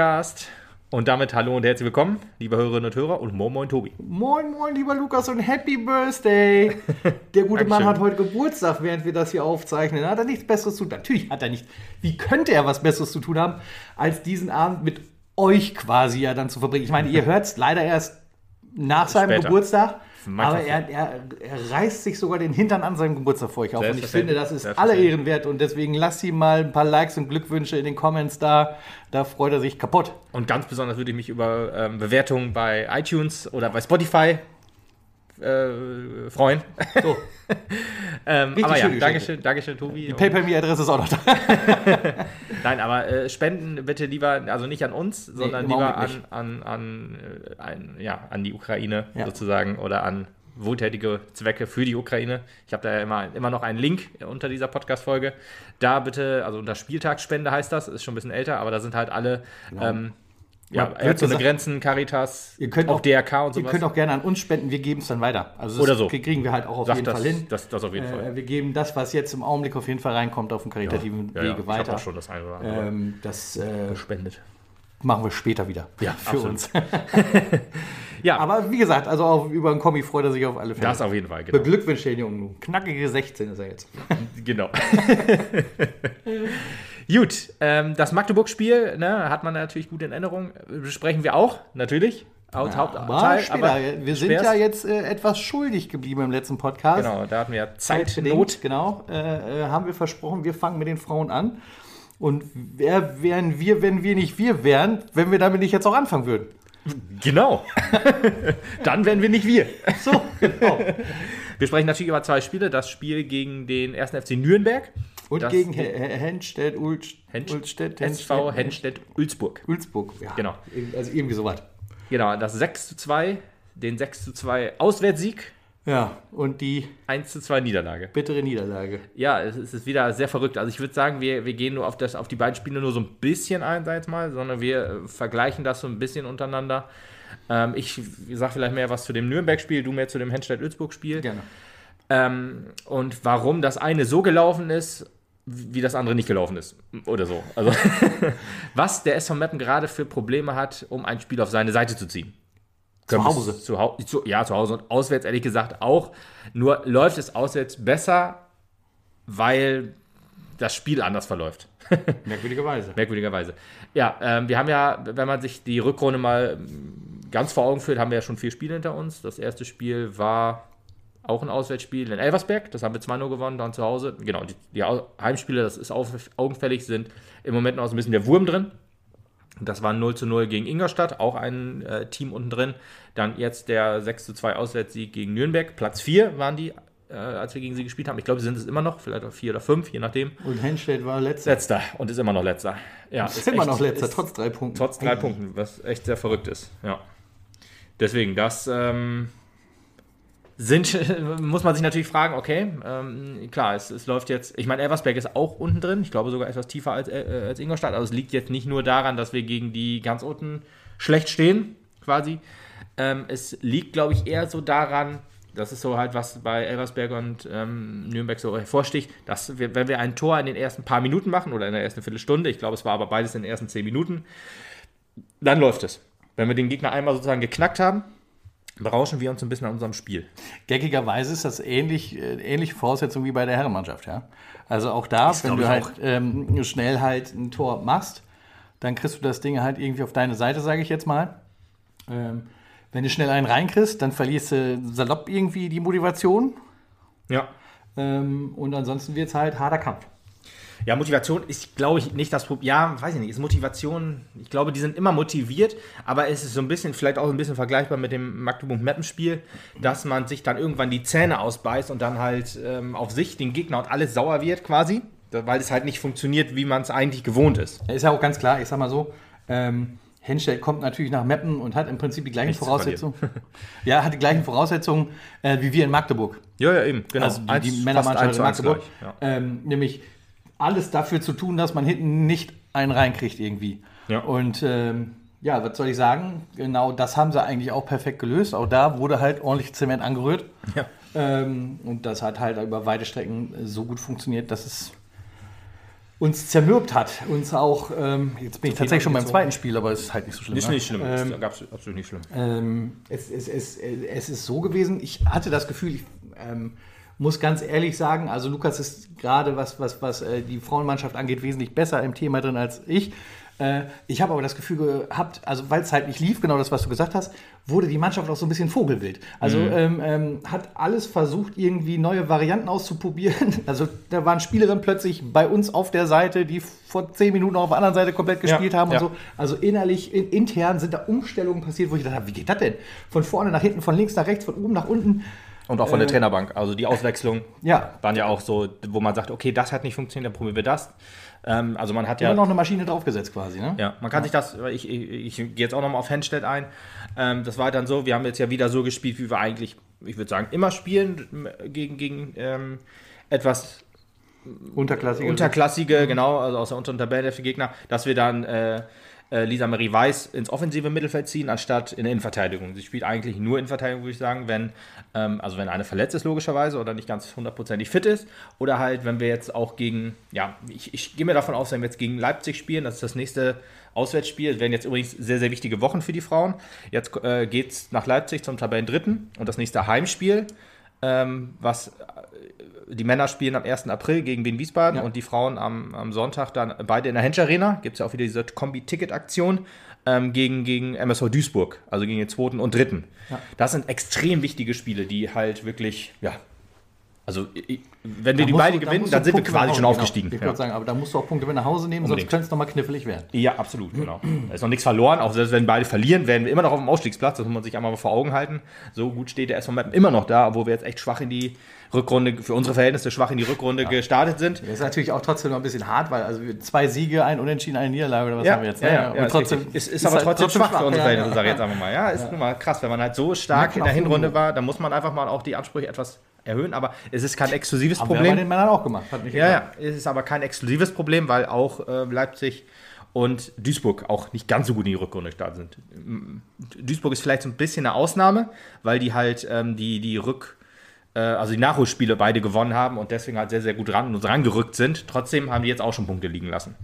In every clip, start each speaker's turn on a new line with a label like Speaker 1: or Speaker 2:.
Speaker 1: Podcast. Und damit hallo und herzlich willkommen, liebe Hörerinnen und Hörer und moin moin Tobi.
Speaker 2: Moin moin lieber Lukas und Happy Birthday. Der gute Mann hat heute Geburtstag, während wir das hier aufzeichnen. Hat er nichts Besseres zu tun? Natürlich hat er nicht. Wie könnte er was Besseres zu tun haben, als diesen Abend mit euch quasi ja dann zu verbringen? Ich meine, ihr hört es leider erst nach seinem
Speaker 1: Später.
Speaker 2: Geburtstag. Aber er, er, er reißt sich sogar den Hintern an seinem Geburtstag vor euch auf. Und ich finde, das ist alle. Ehren wert. Und deswegen lasst ihm mal ein paar Likes und Glückwünsche in den Comments da. Da freut er sich kaputt.
Speaker 1: Und ganz besonders würde ich mich über ähm, Bewertungen bei iTunes oder bei Spotify äh, freuen.
Speaker 2: So,
Speaker 1: ähm, aber ja. Dankeschön, Dankeschön, Tobi.
Speaker 2: die PayPal-Me-Adresse ist auch noch da.
Speaker 1: Nein, aber äh, spenden bitte lieber, also nicht an uns, sondern
Speaker 2: im
Speaker 1: lieber an, an, an, äh, ein, ja, an die Ukraine
Speaker 2: Ja.
Speaker 1: sozusagen oder an wohltätige Zwecke für die Ukraine. Ich habe da ja immer, immer noch einen Link unter dieser Podcast-Folge. Da bitte, also unter Spieltagsspende heißt das, ist schon ein bisschen älter, aber da sind halt alle ähm, ja, ohne
Speaker 2: gesagt-
Speaker 1: Grenzen, Caritas,
Speaker 2: Ihr könnt
Speaker 1: auch,
Speaker 2: auch-
Speaker 1: DRK und
Speaker 2: Ihr
Speaker 1: sowas.
Speaker 2: könnt auch gerne an uns spenden, wir geben es dann weiter. Also
Speaker 1: Oder so.
Speaker 2: kriegen wir halt auch auf
Speaker 1: Sagt
Speaker 2: jeden
Speaker 1: das,
Speaker 2: Fall hin.
Speaker 1: Das, das auf jeden Fall.
Speaker 2: Äh, wir geben das, was jetzt im Augenblick auf jeden Fall reinkommt, auf dem karitativen
Speaker 1: Ja, ja,
Speaker 2: Wege
Speaker 1: ich habe
Speaker 2: weiter.
Speaker 1: auch schon das eine oder andere
Speaker 2: Ähm, das äh,
Speaker 1: gespendet.
Speaker 2: machen wir später wieder.
Speaker 1: Ja,
Speaker 2: für
Speaker 1: absolut.
Speaker 2: uns.
Speaker 1: Ja,
Speaker 2: Aber wie gesagt, also auch über einen Kommi freut er sich auf alle Fälle.
Speaker 1: das auf jeden Fall, genau.
Speaker 2: Beglückwünscht den Jungen. Knackige 16 ist er jetzt.
Speaker 1: Genau. gut, ähm, das Magdeburg-Spiel ne, hat man natürlich gut in Erinnerung. Besprechen wir auch, natürlich. Haupt,
Speaker 2: Aber später. wir sind
Speaker 1: schwerst-
Speaker 2: ja jetzt äh, etwas schuldig geblieben im letzten Podcast.
Speaker 1: Genau, da hatten wir Zeitnot.
Speaker 2: genau, äh, äh, haben wir versprochen, wir fangen mit den Frauen an. Und wer wären wir, wenn wir nicht wir wären, wenn wir damit nicht jetzt auch anfangen würden?
Speaker 1: Genau. Dann wären wir nicht wir.
Speaker 2: So, genau.
Speaker 1: Wir sprechen natürlich über zwei Spiele. Das Spiel gegen den 1. FC Nürnberg.
Speaker 2: Und
Speaker 1: Das-
Speaker 2: gegen He- He- Henstedt, Ulst,
Speaker 1: Henst-
Speaker 2: Ulstedt,
Speaker 1: SV Henstedt-Ulzburg.
Speaker 2: Ulzburg. Ja,
Speaker 1: Genau.
Speaker 2: Also irgendwie sowas.
Speaker 1: Genau, das 6 zu 2, den 6 zu 2 Auswärtssieg,
Speaker 2: Ja, und die
Speaker 1: 1 zu 2 Niederlage.
Speaker 2: bittere Niederlage.
Speaker 1: Ja, es ist wieder sehr verrückt. Also ich würde sagen, wir, wir gehen nur auf, das, auf die beiden Spiele nur so ein bisschen ein, sag ich jetzt mal, sondern wir äh, vergleichen das so ein bisschen untereinander. Ähm, ich sage vielleicht mehr was zu dem Nürnberg-Spiel, du mehr zu dem Henstedt-Ulzburg-Spiel.
Speaker 2: Gerne.
Speaker 1: Ähm, und warum das eine so gelaufen ist, wie das andere nicht gelaufen ist. Oder so. Also, was der SV Meppen gerade für Probleme hat, um ein Spiel auf seine Seite zu ziehen.
Speaker 2: Zu Hause.
Speaker 1: Zu, zu, ja, zu Hause und auswärts ehrlich gesagt auch. Nur läuft es auswärts besser, weil das Spiel anders verläuft.
Speaker 2: Merkwürdigerweise.
Speaker 1: Merkwürdigerweise. Ja, ähm, wir haben ja, wenn man sich die Rückrunde mal ähm, ganz vor Augen führt, haben wir ja schon vier Spiele hinter uns. Das erste Spiel war auch ein Auswärtsspiel in Elversberg. Das haben wir 2-0 gewonnen, dann zu Hause. Genau, die, die Heimspiele, das ist augenfällig, sind im Moment noch so ein bisschen der Wurm drin. Das war 0 zu 0 gegen Ingolstadt, auch ein äh, Team unten drin. Dann jetzt der 6 zu 2 Auswärtssieg gegen Nürnberg. Platz 4 waren die, äh, als wir gegen sie gespielt haben. Ich glaube, sie sind es immer noch, vielleicht auch 4 oder 5, je nachdem.
Speaker 2: Und Henstedt war letzter.
Speaker 1: Letzter und ist immer noch letzter. Ja,
Speaker 2: Ist immer
Speaker 1: echt-
Speaker 2: noch letzter,
Speaker 1: ist-
Speaker 2: trotz drei Punkten.
Speaker 1: Trotz drei Punkten, was echt sehr verrückt ist. Ja. Deswegen, das ähm, sind, muss man sich natürlich fragen, okay, ähm, klar, es, es läuft jetzt, ich meine, Elversberg ist auch unten drin, ich glaube sogar etwas tiefer als, äh, als Ingolstadt, also es liegt jetzt nicht nur daran, dass wir gegen die ganz unten schlecht stehen, quasi. Ähm, es liegt, glaube ich, eher so daran, das ist so halt, was bei Elversberg und ähm, Nürnberg so hervorsticht, dass wir, wenn wir ein Tor in den ersten paar Minuten machen oder in der ersten Viertelstunde, ich glaube, es war aber beides in den ersten zehn Minuten, dann läuft es. Wenn wir den Gegner einmal sozusagen geknackt haben, berauschen wir uns ein bisschen an unserem Spiel.
Speaker 2: Geckigerweise ist das ähnlich, äh, ähnliche Voraussetzung wie bei der Herrenmannschaft, ja. Also auch da, wenn
Speaker 1: glaub
Speaker 2: du halt
Speaker 1: auch.
Speaker 2: ähm, schnell halt ein Tor machst, dann kriegst du das Ding halt irgendwie auf deine Seite, sage ich jetzt mal. Ähm, wenn du schnell einen reinkriegst, dann verlierst du salopp irgendwie die Motivation.
Speaker 1: Ja.
Speaker 2: Ähm, und ansonsten wird es halt harter Kampf.
Speaker 1: Ja, Motivation ist, glaube ich, nicht das Problem. Ja, weiß ich nicht, ist Motivation, ich glaube, die sind immer motiviert, aber es ist so ein bisschen, vielleicht auch ein bisschen vergleichbar mit dem Magdeburg-Meppen-Spiel, dass man sich dann irgendwann die Zähne ausbeißt und dann halt ähm, auf sich, den Gegner und alles sauer wird quasi, weil es halt nicht funktioniert, wie man es eigentlich gewohnt ist.
Speaker 2: Ist ja auch ganz klar, ich sag mal so, ähm, Henstedt kommt natürlich nach Meppen und hat im Prinzip die gleichen
Speaker 1: Nichts zu
Speaker 2: Voraussetzungen. ja, hat die gleichen Voraussetzungen äh, wie wir in Magdeburg.
Speaker 1: Ja, ja, eben, genau.
Speaker 2: Also die, die Männermannschaft in Magdeburg.
Speaker 1: ja.
Speaker 2: Ähm, nämlich alles dafür zu tun, dass man hinten nicht einen reinkriegt irgendwie.
Speaker 1: Ja.
Speaker 2: Und ähm, ja, was soll ich sagen? Genau das haben sie eigentlich auch perfekt gelöst. Auch da wurde halt ordentlich Zement angerührt.
Speaker 1: Ja.
Speaker 2: Ähm, und das hat halt über weite Strecken so gut funktioniert, dass es uns zermürbt hat. Uns auch, ähm, jetzt bin ich tatsächlich schon beim zweiten Spiel, aber es ist halt nicht so schlimm.
Speaker 1: Nicht,
Speaker 2: ne?
Speaker 1: nicht schlimm,
Speaker 2: Ähm,
Speaker 1: gab's absolut nicht schlimm.
Speaker 2: ähm, es, es, es, es ist so gewesen, ich hatte das Gefühl, ich ähm, muss ganz ehrlich sagen, also Lukas ist gerade, was, was, was äh, die Frauenmannschaft angeht, wesentlich besser im Thema drin als ich. Äh, ich habe aber das Gefühl gehabt, also weil es halt nicht lief, genau das, was du gesagt hast, wurde die Mannschaft auch so ein bisschen vogelwild. Also ähm, ähm, hat alles versucht, irgendwie neue Varianten auszuprobieren. Also da waren Spielerinnen plötzlich bei uns auf der Seite, die vor zehn Minuten auf der anderen Seite komplett gespielt haben und
Speaker 1: ja.
Speaker 2: so. Also innerlich, in, intern sind da Umstellungen passiert, wo ich gedacht habe, wie geht das denn? Von vorne nach hinten, von links nach rechts, von oben nach unten.
Speaker 1: Und auch von der Trainerbank. Also die Auswechslung
Speaker 2: Ja.
Speaker 1: waren ja auch so, wo man sagt, okay, das hat nicht funktioniert, dann probieren wir das. Ähm, also man hat
Speaker 2: Ja.
Speaker 1: ja.
Speaker 2: noch eine Maschine draufgesetzt quasi, ne?
Speaker 1: Ja, man kann sich das, ich, ich, ich gehe jetzt auch nochmal auf Henstedt ein. Ähm, das war dann so, wir haben jetzt ja wieder so gespielt, wie wir eigentlich, ich würde sagen, immer spielen, gegen, gegen ähm, etwas
Speaker 2: Unterklassige.
Speaker 1: unterklassige, genau, also aus der unteren Tabelle für Gegner, dass wir dann äh, äh, Lisa Marie Weiß ins offensive Mittelfeld ziehen, anstatt in der Innenverteidigung. Sie spielt eigentlich nur Innenverteidigung, würde ich sagen, wenn, ähm, also wenn eine verletzt ist, logischerweise, oder nicht ganz hundertprozentig fit ist, oder halt, wenn wir jetzt auch gegen, ja, ich, ich gehe mir davon aus, wenn wir jetzt gegen Leipzig spielen, das ist das nächste Auswärtsspiel, es werden jetzt übrigens sehr, sehr wichtige Wochen für die Frauen. Jetzt äh, geht es nach Leipzig zum Tabellendritten und das nächste Heimspiel, ähm, was die Männer spielen am 1. April gegen Wien Wiesbaden
Speaker 2: Ja.
Speaker 1: und die Frauen am, am Sonntag dann beide in der Hensch Arena. Gibt es ja auch wieder diese Kombi-Ticket-Aktion ähm, gegen, gegen MSV Duisburg, also gegen den zweiten und dritten.
Speaker 2: Ja.
Speaker 1: Das sind extrem wichtige Spiele, die halt wirklich, ja, also wenn wir
Speaker 2: Da
Speaker 1: die
Speaker 2: musst
Speaker 1: beide
Speaker 2: du- da
Speaker 1: gewinnen, dann sind wir
Speaker 2: Punkte
Speaker 1: quasi
Speaker 2: nach
Speaker 1: schon
Speaker 2: Hause-
Speaker 1: aufgestiegen.
Speaker 2: Genau. Ich
Speaker 1: ja.
Speaker 2: würde sagen, aber da musst du auch Punkte mit nach Hause nehmen,
Speaker 1: Unbedingt.
Speaker 2: sonst könnte es nochmal knifflig werden.
Speaker 1: Ja, absolut, genau. Da ist noch nichts verloren. Auch selbst wenn beide verlieren, werden wir immer noch auf dem Ausstiegsplatz. Das muss man sich einmal vor Augen halten. So gut steht der SV Meppen immer noch da, obwohl wir jetzt echt schwach in die Rückrunde, für unsere Verhältnisse schwach in die Rückrunde gestartet sind.
Speaker 2: Das ist natürlich auch trotzdem noch ein bisschen hart, weil also wir- zwei Siege, ein Unentschieden, eine Niederlage oder was
Speaker 1: Ja,
Speaker 2: haben wir jetzt?
Speaker 1: ja,
Speaker 2: ne?
Speaker 1: ja,
Speaker 2: Und
Speaker 1: ja, ist,
Speaker 2: trotzdem
Speaker 1: richtig. ist, ist aber trotzdem, schwach, für unsere
Speaker 2: ja,
Speaker 1: Verhältnisse,
Speaker 2: ja.
Speaker 1: sage ich jetzt einfach mal. Ja, ist nun mal krass, wenn man halt so stark in der Hinrunde
Speaker 2: so.
Speaker 1: war, dann muss man einfach mal auch die Ansprüche etwas erhöhen. Aber es ist kein exklusives
Speaker 2: Haben wir bei
Speaker 1: Problem.
Speaker 2: den Männern auch gemacht. Hat nicht
Speaker 1: Ja, ja, es ist aber kein exklusives Problem, weil auch äh, Leipzig und Duisburg auch nicht ganz so gut in die Rückrunde gestartet sind. Duisburg ist vielleicht so ein bisschen eine Ausnahme, weil die halt ähm, die, die Rück, also die Nachholspiele beide gewonnen haben und deswegen halt sehr, sehr gut ran und rangerückt sind. Trotzdem haben die jetzt auch schon Punkte liegen lassen.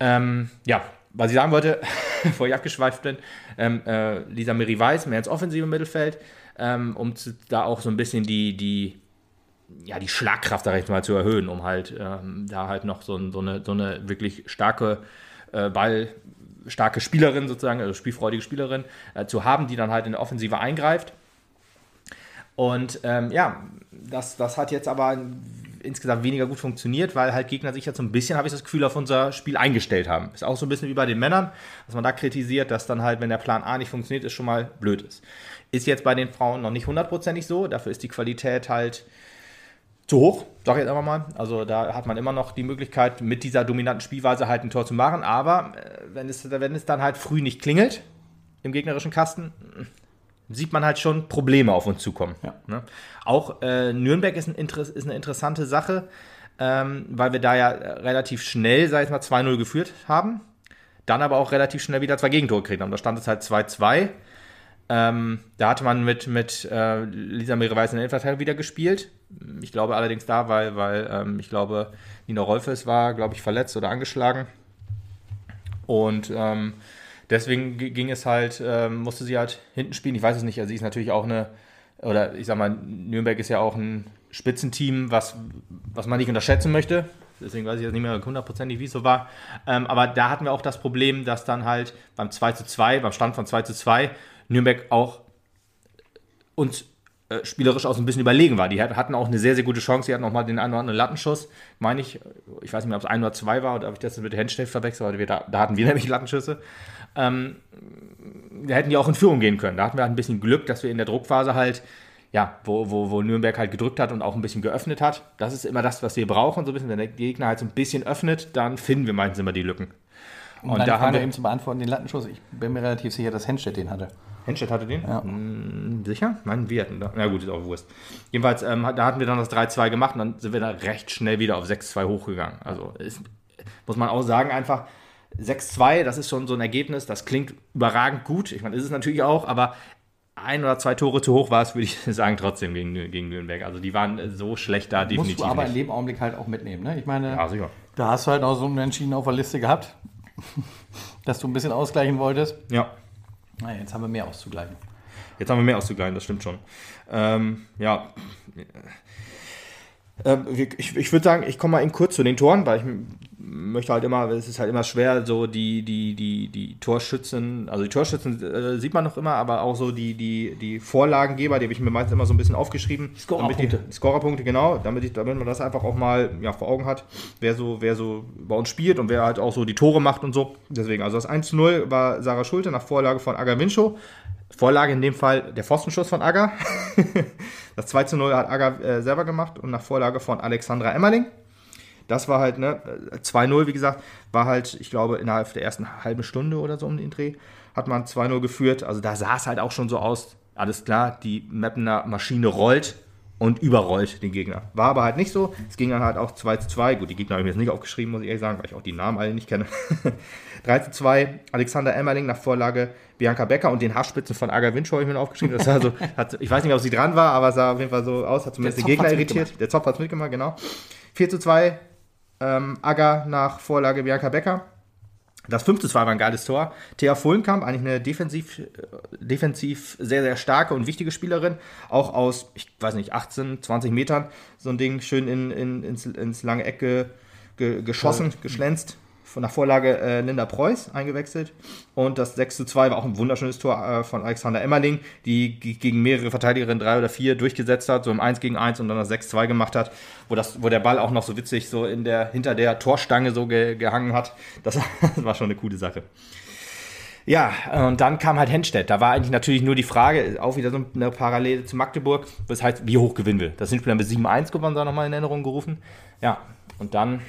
Speaker 1: Ähm, ja, was ich sagen wollte, bevor ich abgeschweift bin, ähm, äh, Lisa Miri Weiß mehr ins offensive Mittelfeld, ähm, um zu, da auch so ein bisschen die, die ja, die Schlagkraft, sag ich mal, zu erhöhen, um halt ähm, da halt noch so, so, eine, so eine wirklich starke äh, Ball, starke Spielerin sozusagen, also spielfreudige Spielerin äh, zu haben, die dann halt in der Offensive eingreift. Und ähm, ja, das, das hat jetzt aber insgesamt weniger gut funktioniert, weil halt Gegner sich jetzt so ein bisschen, habe ich das Gefühl, auf unser Spiel eingestellt haben. Ist auch so ein bisschen wie bei den Männern, dass man da kritisiert, dass dann halt, wenn der Plan A nicht funktioniert, ist schon mal blöd ist. Ist jetzt bei den Frauen noch nicht hundertprozentig so, dafür ist die Qualität halt zu hoch, sag ich jetzt einfach mal. Also da hat man immer noch die Möglichkeit, mit dieser dominanten Spielweise halt ein Tor zu machen. Aber äh, wenn, es, wenn es dann halt früh nicht klingelt im gegnerischen Kasten, sieht man halt schon Probleme auf uns zukommen.
Speaker 2: Ja.
Speaker 1: Ne? Auch äh, Nürnberg ist, ein ist eine interessante Sache, ähm, weil wir da ja äh, relativ schnell, sag ich mal, 2-0 geführt haben. Dann aber auch relativ schnell wieder zwei Gegentore gekriegt haben. Da stand es halt 2-2. Ähm, da hatte man mit, mit äh, Lisa Meere-Weiß in der Innenverteidigung wieder gespielt. Ich glaube allerdings da, weil, weil ähm, ich glaube, Nina Rolfes war, glaube ich, verletzt oder angeschlagen. Und ähm, deswegen ging es halt, ähm, musste sie halt hinten spielen. Ich weiß es nicht. Also sie ist natürlich auch eine, oder ich sag mal, Nürnberg ist ja auch ein Spitzenteam, was, was man nicht unterschätzen möchte. Deswegen weiß ich jetzt nicht mehr hundertprozentig, wie es so war. Ähm, aber da hatten wir auch das Problem, dass dann halt beim 2 zu 2, beim Stand von 2 zu 2, Nürnberg auch uns äh, spielerisch auch so ein bisschen überlegen war. Die hat- hatten auch eine sehr, sehr gute Chance. Die hatten auch mal den einen oder anderen Lattenschuss, meine ich. Ich weiß nicht mehr, ob es ein oder zwei war oder ob ich das mit Henstedt verwechselt, wir da, da hatten wir nämlich Lattenschüsse. Ähm, da hätten die auch in Führung gehen können. Da hatten wir halt ein bisschen Glück, dass wir in der Druckphase halt, ja, wo, wo, wo Nürnberg halt gedrückt hat und auch ein bisschen geöffnet hat. Das ist immer das, was wir brauchen, so ein bisschen. Wenn der Gegner halt so ein bisschen öffnet, dann finden wir meistens immer die Lücken.
Speaker 2: Und,
Speaker 1: Und da
Speaker 2: Frage
Speaker 1: haben wir.
Speaker 2: eben zu beantworten, den Lattenschuss. Ich bin mir relativ sicher, dass Henstedt den hatte.
Speaker 1: Henstedt hatte den?
Speaker 2: Ja.
Speaker 1: Hm, sicher? Nein, wir hatten da. Na gut, ist auch Wurst. Jedenfalls, ähm, da hatten wir dann das 3-2 gemacht und dann sind wir da recht schnell wieder auf 6-2 hochgegangen. Also ist, muss man auch sagen, einfach 6-2, das ist schon so ein Ergebnis, das klingt überragend gut. Ich meine, ist es natürlich auch, aber ein oder zwei Tore zu hoch war es, würde ich sagen, trotzdem gegen, gegen Nürnberg. Also die waren so schlecht da
Speaker 2: Musst
Speaker 1: definitiv
Speaker 2: du aber in
Speaker 1: nicht.
Speaker 2: dem Augenblick halt auch mitnehmen. Ne? Ich meine,
Speaker 1: Ja.
Speaker 2: Da hast du halt auch so einen Entschieden auf der Liste gehabt, dass du ein bisschen ausgleichen wolltest.
Speaker 1: Ja.
Speaker 2: Na, jetzt haben wir mehr auszugleichen.
Speaker 1: Jetzt haben wir mehr auszugleichen, das stimmt schon. Ähm, ja. Ähm, ich, ich würde sagen, ich komme mal eben kurz zu den Toren, weil ich möchte halt immer, es ist halt immer schwer, so die, die, die, die Torschützen, also die Torschützen äh, sieht man noch immer, aber auch so die, die, die Vorlagengeber, die habe ich mir meistens immer so ein bisschen aufgeschrieben.
Speaker 2: Scorerpunkte.
Speaker 1: Scorerpunkte, genau, damit, ich, damit man das einfach auch mal ja, vor Augen hat, wer so, wer so bei uns spielt und wer halt auch so die Tore macht und so. Deswegen, also das 1 zu 0 war Sarah Schulte nach Vorlage von Aga Winchow. Vorlage in dem Fall der Pfostenschuss von Aga. das 2 zu 0 hat Aga äh, selber gemacht und nach Vorlage von Alexandra Emmerling. Das war halt, ne, 2-0, wie gesagt, war halt, ich glaube, innerhalb der ersten halben Stunde oder so um den Dreh hat man 2-0 geführt. Also da sah es halt auch schon so aus, alles klar, die Mappener Maschine rollt und überrollt den Gegner. War aber halt nicht so. Es ging dann halt auch 2 zu 2. Gut, die Gegner habe ich mir jetzt nicht aufgeschrieben, muss ich ehrlich sagen, weil ich auch die Namen alle nicht kenne. 3 zu 2, Alexander Emmerling nach Vorlage Bianca Becker und den Haarspitzen von Aga Winch habe ich mir aufgeschrieben. Das also, hat, ich weiß nicht, ob sie dran war, aber es sah auf jeden Fall so aus, hat zumindest den Gegner irritiert. Der Zopf hat es mitgemacht, genau. 4 zu 2, ähm, Aga nach Vorlage Bianca Becker. Das 5 zu 2 war ein geiles Tor. Thea Fullenkamp, eigentlich eine defensiv, äh, defensiv sehr, sehr starke und wichtige Spielerin. Auch aus, ich weiß nicht, 18, 20 Metern so ein Ding schön in, in, ins, ins lange Eck ge, ge, geschossen, geschlänzt von der Vorlage äh, Linda Preuß eingewechselt. Und das 6 zu 2 war auch ein wunderschönes Tor äh, von Alexander Emmerling, die gegen mehrere Verteidigerinnen drei oder vier durchgesetzt hat, so im 1 gegen 1 und dann das 6 2 gemacht hat, wo, das, wo der Ball auch noch so witzig so in der, hinter der Torstange so ge, gehangen hat. Das, war schon eine coole Sache. Ja, und dann kam halt Henstedt. Da war eigentlich natürlich nur die Frage, auch wieder so eine Parallele zu Magdeburg, das heißt, wie hoch gewinnen wir? Das sind wir dann mit 7-1 gewonnen, da nochmal in Erinnerung gerufen. Ja, und dann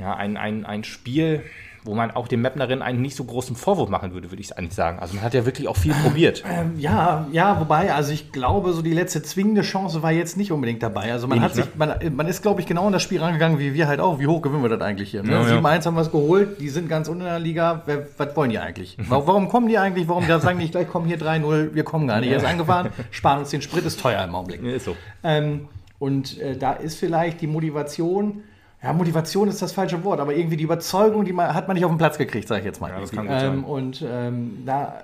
Speaker 1: ja, ein, ein, ein Spiel, wo man auch den Mapnerinnen einen nicht so großen Vorwurf machen würde, würde ich eigentlich sagen. Also man hat ja wirklich auch viel probiert.
Speaker 2: Ähm, ja, ja, wobei, also ich glaube, so die letzte zwingende Chance war jetzt nicht unbedingt dabei. Also man Wenig, hat sich, ne? man, man ist, glaube ich, genau in das Spiel rangegangen, wie wir halt auch. Wie hoch gewinnen wir das eigentlich hier? Ne? Ja, 7-1 ja. haben wir es geholt, die sind ganz unten in der Liga. Wer, was wollen die eigentlich? Warum kommen die eigentlich? Warum die sagen nicht gleich, kommen hier 3-0, wir kommen gar nicht. Er ist angefahren, sparen uns den Sprit, ist teuer im Augenblick.
Speaker 1: Ja, ist so.
Speaker 2: Ähm, und äh, da ist vielleicht die Motivation, ja, Motivation ist das falsche Wort, aber irgendwie die Überzeugung, die man, hat man nicht auf den Platz gekriegt, sage ich jetzt mal. Ja, das kann gut ähm, und ähm, da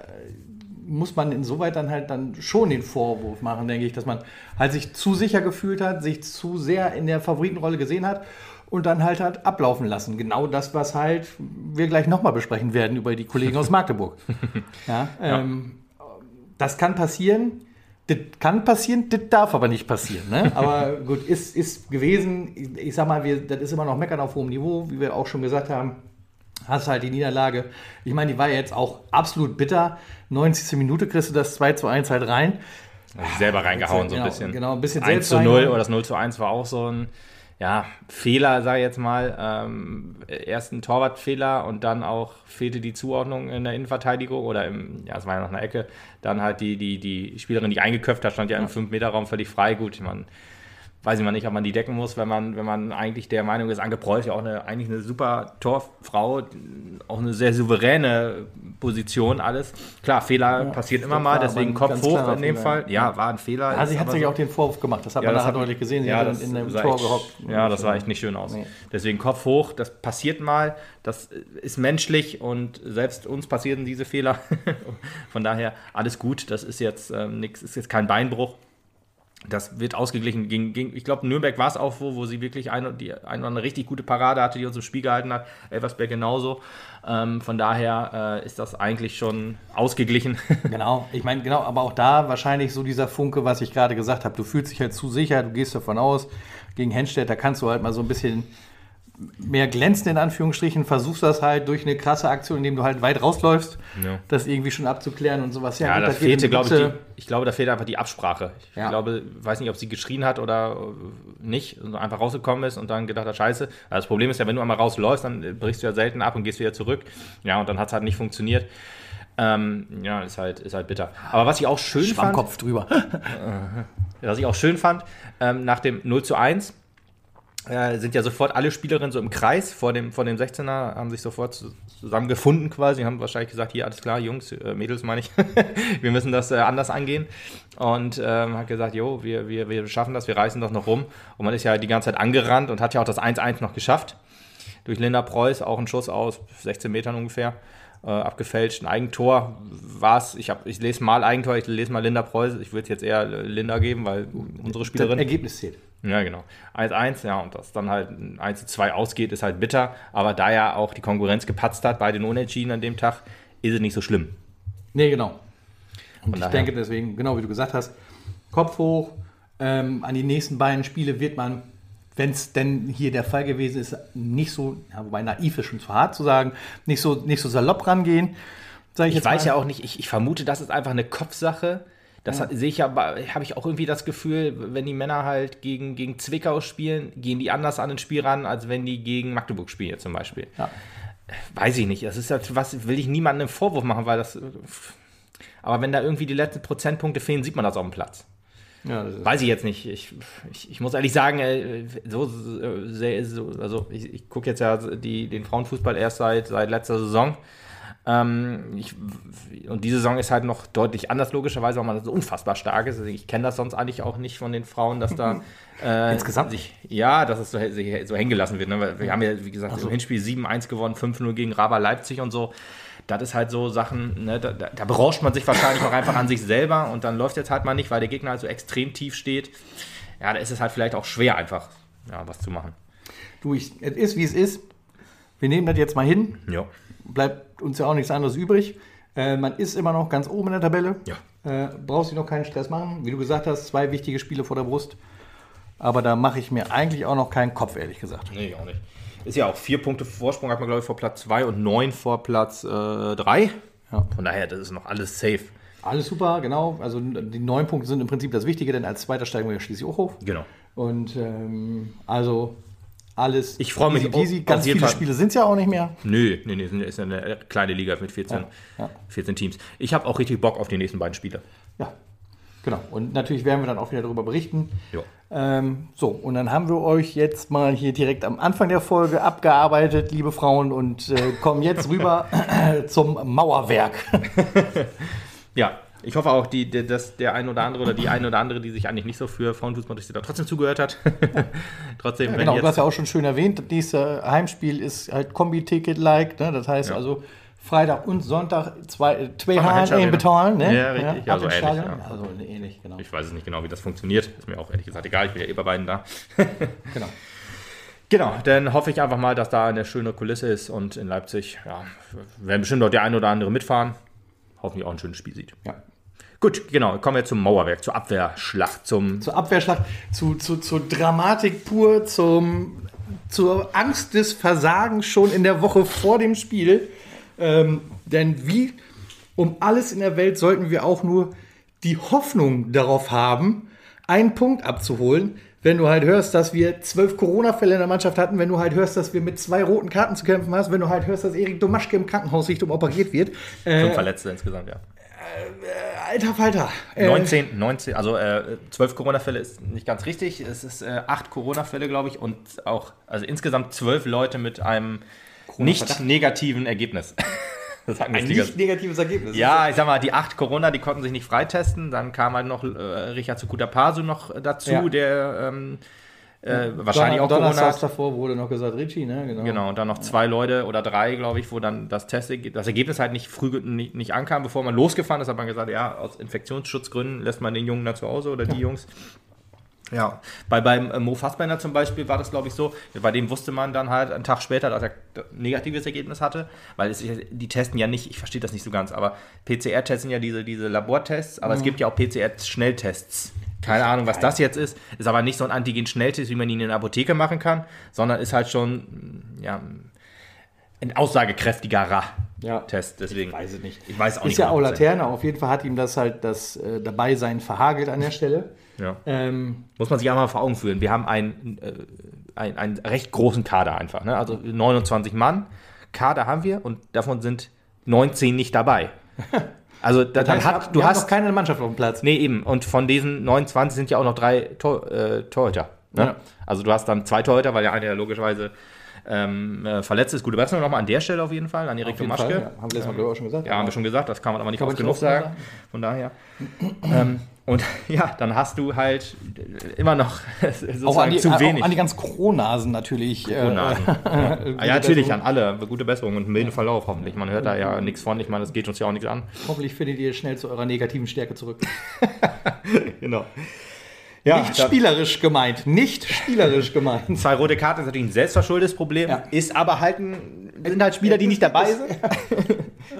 Speaker 2: muss man insoweit dann halt dann schon den Vorwurf machen, denke ich, dass man halt sich zu sicher gefühlt hat, sich zu sehr in der Favoritenrolle gesehen hat und dann halt hat ablaufen lassen. Genau das, was halt wir gleich nochmal besprechen werden über die Kollegen aus Magdeburg. ja, ähm, ja. Das kann passieren. Das kann passieren, das darf aber nicht passieren. Ne? Aber gut, ist, ist gewesen. Ich, ich sag mal, wir, das ist immer noch Meckern auf hohem Niveau, wie wir auch schon gesagt haben. Hast halt die Niederlage. Ich meine, die war jetzt auch absolut bitter. 90. Minute kriegst du das 2 zu 1 halt rein.
Speaker 1: selber reingehauen,
Speaker 2: so ein
Speaker 1: genau, bisschen.
Speaker 2: Genau, ein bisschen
Speaker 1: 1 zu 0 oder das 0 zu 1 war auch so ein ja, Fehler, sage ich jetzt mal. Ähm, erst ein Torwartfehler und dann auch fehlte die Zuordnung in der Innenverteidigung oder im, ja, es war ja noch eine Ecke. Dann halt die, die, die Spielerin, die eingeköpft hat, stand ja im 5-Meter-Raum völlig frei. Gut, ich meine, weiß ich mal nicht, ob man die decken muss, wenn man, wenn man eigentlich der Meinung ist, Anke Preuß ja auch eine, eigentlich eine super Torfrau, auch eine sehr souveräne Position, alles. Klar, Fehler ja, passieren immer mal, deswegen Kopf hoch in dem Fehler. Fall. Ja, war ein Fehler.
Speaker 2: Ja, sie hat sich so. auch den Vorwurf gemacht, das hat ja, man da deutlich gesehen, sie
Speaker 1: ja,
Speaker 2: hat in dem Tor
Speaker 1: echt, gehockt. Ja, das sah echt nicht schön aus. Nee. Deswegen Kopf hoch, das passiert mal, das ist menschlich und selbst uns passieren diese Fehler. Von daher alles gut, das ist jetzt ähm, nichts, ist jetzt kein Beinbruch das wird ausgeglichen. Gegen, gegen, ich glaube, Nürnberg war es auch, wo, wo sie wirklich eine, die, eine, eine richtig gute Parade hatte, die uns im Spiel gehalten hat. Elversberg genauso. Ähm, von daher äh, ist das eigentlich schon ausgeglichen.
Speaker 2: Genau, ich meine, genau, aber auch da wahrscheinlich so dieser Funke, was ich gerade gesagt habe. Du fühlst dich halt zu sicher, du gehst davon aus, gegen Henstedt, da kannst du halt mal so ein bisschen mehr glänzen, in Anführungsstrichen, versuchst das halt durch eine krasse Aktion, indem du halt weit rausläufst, ja. das irgendwie schon abzuklären und sowas.
Speaker 1: Ja, ja gut, da fehlte, glaube ich, die, ich glaube, da fehlt einfach die Absprache. Ich ja. glaube, weiß nicht, ob sie geschrien hat oder nicht, und einfach rausgekommen ist und dann gedacht hat, scheiße. Also das Problem ist ja, wenn du einmal rausläufst, dann brichst du ja selten ab und gehst wieder zurück. Ja, und dann hat es halt nicht funktioniert. Ähm, ja, ist halt, ist halt bitter. Aber was ich auch schön
Speaker 2: Schwammkopf
Speaker 1: fand.
Speaker 2: drüber.
Speaker 1: was ich auch schön fand, ähm, nach dem 0 zu 1 äh, sind ja sofort alle Spielerinnen so im Kreis vor dem, vor dem 16er, haben sich sofort zusammengefunden quasi, haben wahrscheinlich gesagt, hier alles klar, Jungs, äh, Mädels meine ich, wir müssen das äh, anders angehen. Und ähm, hat gesagt, jo, wir, wir, wir schaffen das, wir reißen das noch rum. Und man ist ja die ganze Zeit angerannt und hat ja auch das 1-1 noch geschafft. durch Linda Preuß, auch ein Schuss aus 16 Metern ungefähr. Äh, abgefälscht, ein Eigentor war es. Ich, ich lese mal Eigentor, ich lese mal Linda Preuß. Ich würde jetzt eher Linda geben, weil unsere Spielerin. Das
Speaker 2: Ergebnis zählt.
Speaker 1: Ja, genau. 1-1, ja, und dass dann halt 1-2 ausgeht, ist halt bitter. Aber da ja auch die Konkurrenz gepatzt hat bei den Unentschieden an dem Tag, ist es nicht so schlimm.
Speaker 2: Nee, genau. Und Von ich denke deswegen, genau wie du gesagt hast, Kopf hoch. Ähm, an die nächsten beiden Spiele wird man, wenn es denn hier der Fall gewesen ist, nicht so, ja, wobei naiv ist schon zu hart zu sagen, nicht so, nicht so salopp rangehen.
Speaker 1: ich, ich weiß mal. ja auch nicht, ich, ich vermute, das ist einfach eine Kopfsache das ja. sehe ich aber, habe ich auch irgendwie das Gefühl, wenn die Männer halt gegen, gegen Zwickau spielen, gehen die anders an ein Spiel ran, als wenn die gegen Magdeburg spielen zum Beispiel. Ja. Weiß ich nicht. Das ist halt, was will ich niemandem einen Vorwurf machen, weil das. Aber wenn da irgendwie die letzten Prozentpunkte fehlen, sieht man das auf dem Platz. Ja, Weiß ich jetzt nicht. Ich, ich, ich muss ehrlich sagen, äh, so, so also ich, ich gucke jetzt ja die, den Frauenfußball erst seit, seit letzter Saison. Ähm, ich, und diese Saison ist halt noch deutlich anders, logischerweise, weil man so unfassbar stark ist. Also ich kenne das sonst eigentlich auch nicht von den Frauen, dass da.
Speaker 2: Äh, Insgesamt?
Speaker 1: Sich, ja, dass es so, so hängen gelassen wird. Ne? Wir haben ja, wie gesagt, so. im Hinspiel 7-1 gewonnen, 5-0 gegen Raba Leipzig und so. Das ist halt so Sachen, ne? da, da, da berauscht man sich wahrscheinlich auch einfach an sich selber und dann läuft jetzt halt mal nicht, weil der Gegner halt so extrem tief steht. Ja, da ist es halt vielleicht auch schwer, einfach ja, was zu machen.
Speaker 2: Du, ich, es ist wie es ist. Wir nehmen das jetzt mal hin.
Speaker 1: Ja
Speaker 2: bleibt uns ja auch nichts anderes übrig. Äh, man ist immer noch ganz oben in der Tabelle.
Speaker 1: Ja.
Speaker 2: Äh, brauchst du noch keinen Stress machen. Wie du gesagt hast, zwei wichtige Spiele vor der Brust. Aber da mache ich mir eigentlich auch noch keinen Kopf, ehrlich gesagt.
Speaker 1: Nee, auch nicht. Ist ja auch vier Punkte Vorsprung, hat man, glaube ich, vor Platz zwei und neun vor Platz äh, drei. Ja. Von daher, das ist noch alles safe.
Speaker 2: Alles super, genau. Also die neun Punkte sind im Prinzip das Wichtige, denn als Zweiter steigen wir ja schließlich auch hoch.
Speaker 1: Genau.
Speaker 2: Und ähm, also alles
Speaker 1: ich freue mich easy
Speaker 2: peasy. Ganz viele Fall. Spiele sind es ja auch nicht mehr.
Speaker 1: Nö, nee, nee, ist eine kleine Liga mit 14, ja, ja. 14 Teams. Ich habe auch richtig Bock auf die nächsten beiden Spiele.
Speaker 2: Ja, genau. Und natürlich werden wir dann auch wieder darüber berichten. Ähm, so, und dann haben wir euch jetzt mal hier direkt am Anfang der Folge abgearbeitet, liebe Frauen, und äh, kommen jetzt rüber zum Mauerwerk.
Speaker 1: ja, ich hoffe auch, die, die, dass der ein oder andere oder die ein oder andere, die sich eigentlich nicht so für Frauenfußball interessiert, trotzdem zugehört hat.
Speaker 2: trotzdem, ja, genau, du hast ja auch schon schön erwähnt, dieses Heimspiel ist halt Kombi-Ticket-like. Ne? Das heißt ja. also Freitag und Sonntag zwei, zwei Hallen bezahlen. Ne?
Speaker 1: Ja, richtig. Ja, also, ähnlich, ja. also ähnlich, genau. Ich weiß es nicht genau, wie das funktioniert. Ist mir auch ehrlich gesagt egal. Ich bin ja eh bei beiden da. genau. Genau, dann hoffe ich einfach mal, dass da eine schöne Kulisse ist und in Leipzig, ja, werden bestimmt dort der ein oder andere mitfahren. Hoffentlich auch ein schönes Spiel sieht.
Speaker 2: Ja.
Speaker 1: Gut, genau. Kommen wir zum Mauerwerk, zur Abwehrschlacht. Zum
Speaker 2: zur Abwehrschlacht, zu, zu, zur Dramatik pur, zum, zur Angst des Versagens schon in der Woche vor dem Spiel. Ähm, denn wie um alles in der Welt sollten wir auch nur die Hoffnung darauf haben, einen Punkt abzuholen, wenn du halt hörst, dass wir zwölf Corona-Fälle in der Mannschaft hatten, wenn du halt hörst, dass wir mit zwei roten Karten zu kämpfen hast, wenn du halt hörst, dass Erik Domaschke im Krankenhaus Richtung operiert wird.
Speaker 1: Äh, Fünf Verletzte insgesamt, ja.
Speaker 2: Äh, alter Falter.
Speaker 1: Äh, 19, 19, also äh, 12 Corona-Fälle ist nicht ganz richtig. Es ist äh, 8 Corona-Fälle, glaube ich, und auch, also insgesamt 12 Leute mit einem nicht negativen Ergebnis.
Speaker 2: Ein nicht negatives Ergebnis.
Speaker 1: Ja, ich sag mal, die acht Corona, die konnten sich nicht freitesten. Dann kam halt noch äh, Richard Sukutapasu noch dazu, ja. der ähm, äh, wahrscheinlich auch
Speaker 2: Corona. davor wurde noch gesagt Richie, ne?
Speaker 1: Genau. genau, und dann noch zwei Leute oder drei, glaube ich, wo dann das Test, das Ergebnis halt nicht früh nicht, nicht ankam, bevor man losgefahren ist, hat man gesagt, ja, aus Infektionsschutzgründen lässt man den Jungen da zu Hause oder die ja. Jungs. Ja, bei, beim äh, Mo Fassbender zum Beispiel war das, glaube ich, so. Bei dem wusste man dann halt einen Tag später, dass er ein negatives Ergebnis hatte, weil es, die testen ja nicht, ich verstehe das nicht so ganz, aber PCR testen ja diese, diese Labortests, aber mhm. es gibt ja auch PCR-Schnelltests. Keine Ahnung, was das jetzt ist. Ist aber nicht so ein Antigen-Schnelltest, wie man ihn in der Apotheke machen kann, sondern ist halt schon ja, ein aussagekräftigerer ja. Test. Deswegen.
Speaker 2: Ich weiß es nicht.
Speaker 1: Ich weiß
Speaker 2: auch ist nicht. Ist ja auch Laterne. Auf jeden Fall hat ihm das halt das äh, Dabeisein verhagelt an der Stelle.
Speaker 1: Ja. Ähm, Muss man sich einmal vor Augen führen. Wir haben einen, äh, einen, einen recht großen Kader einfach. Ne? Also 29 Mann. Kader haben wir und davon sind 19 nicht dabei. Also da, dann hat, du hast noch
Speaker 2: keine Mannschaft auf dem Platz.
Speaker 1: Nee, eben. Und von diesen 29 sind ja auch noch drei Tor, äh, Torhüter. Ne? Ja. Also du hast dann zwei Torhüter, weil ja einer ja logischerweise ähm, äh, verletzt ist. Gute Besserung nochmal an der Stelle auf jeden Fall, an Erik Maschke.
Speaker 2: Ja, haben wir letztes Mal, glaube ich, auch schon gesagt.
Speaker 1: Ja, haben wir schon gesagt, das kann man aber nicht oft genug sagen.
Speaker 2: sagen.
Speaker 1: Von daher. ähm, und ja, dann hast du halt immer noch
Speaker 2: Auch an die,
Speaker 1: zu
Speaker 2: auch
Speaker 1: wenig.
Speaker 2: an die ganz Kronnasen natürlich. äh,
Speaker 1: Corona.
Speaker 2: gute
Speaker 1: Ah, ja, natürlich,
Speaker 2: Besserung.
Speaker 1: an alle. Gute Besserung und einen milden Verlauf hoffentlich. Man hört da ja nichts von. Ich meine, das geht uns ja auch nichts an.
Speaker 2: Hoffentlich findet ihr schnell zu eurer negativen Stärke zurück.
Speaker 1: Genau. Ja,
Speaker 2: nicht spielerisch gemeint. Nicht spielerisch gemeint.
Speaker 1: Zwei rote Karten ist natürlich ein selbstverschuldetes Problem,
Speaker 2: Ja.
Speaker 1: ist aber halt ein, sind halt Spieler, die nicht dabei sind.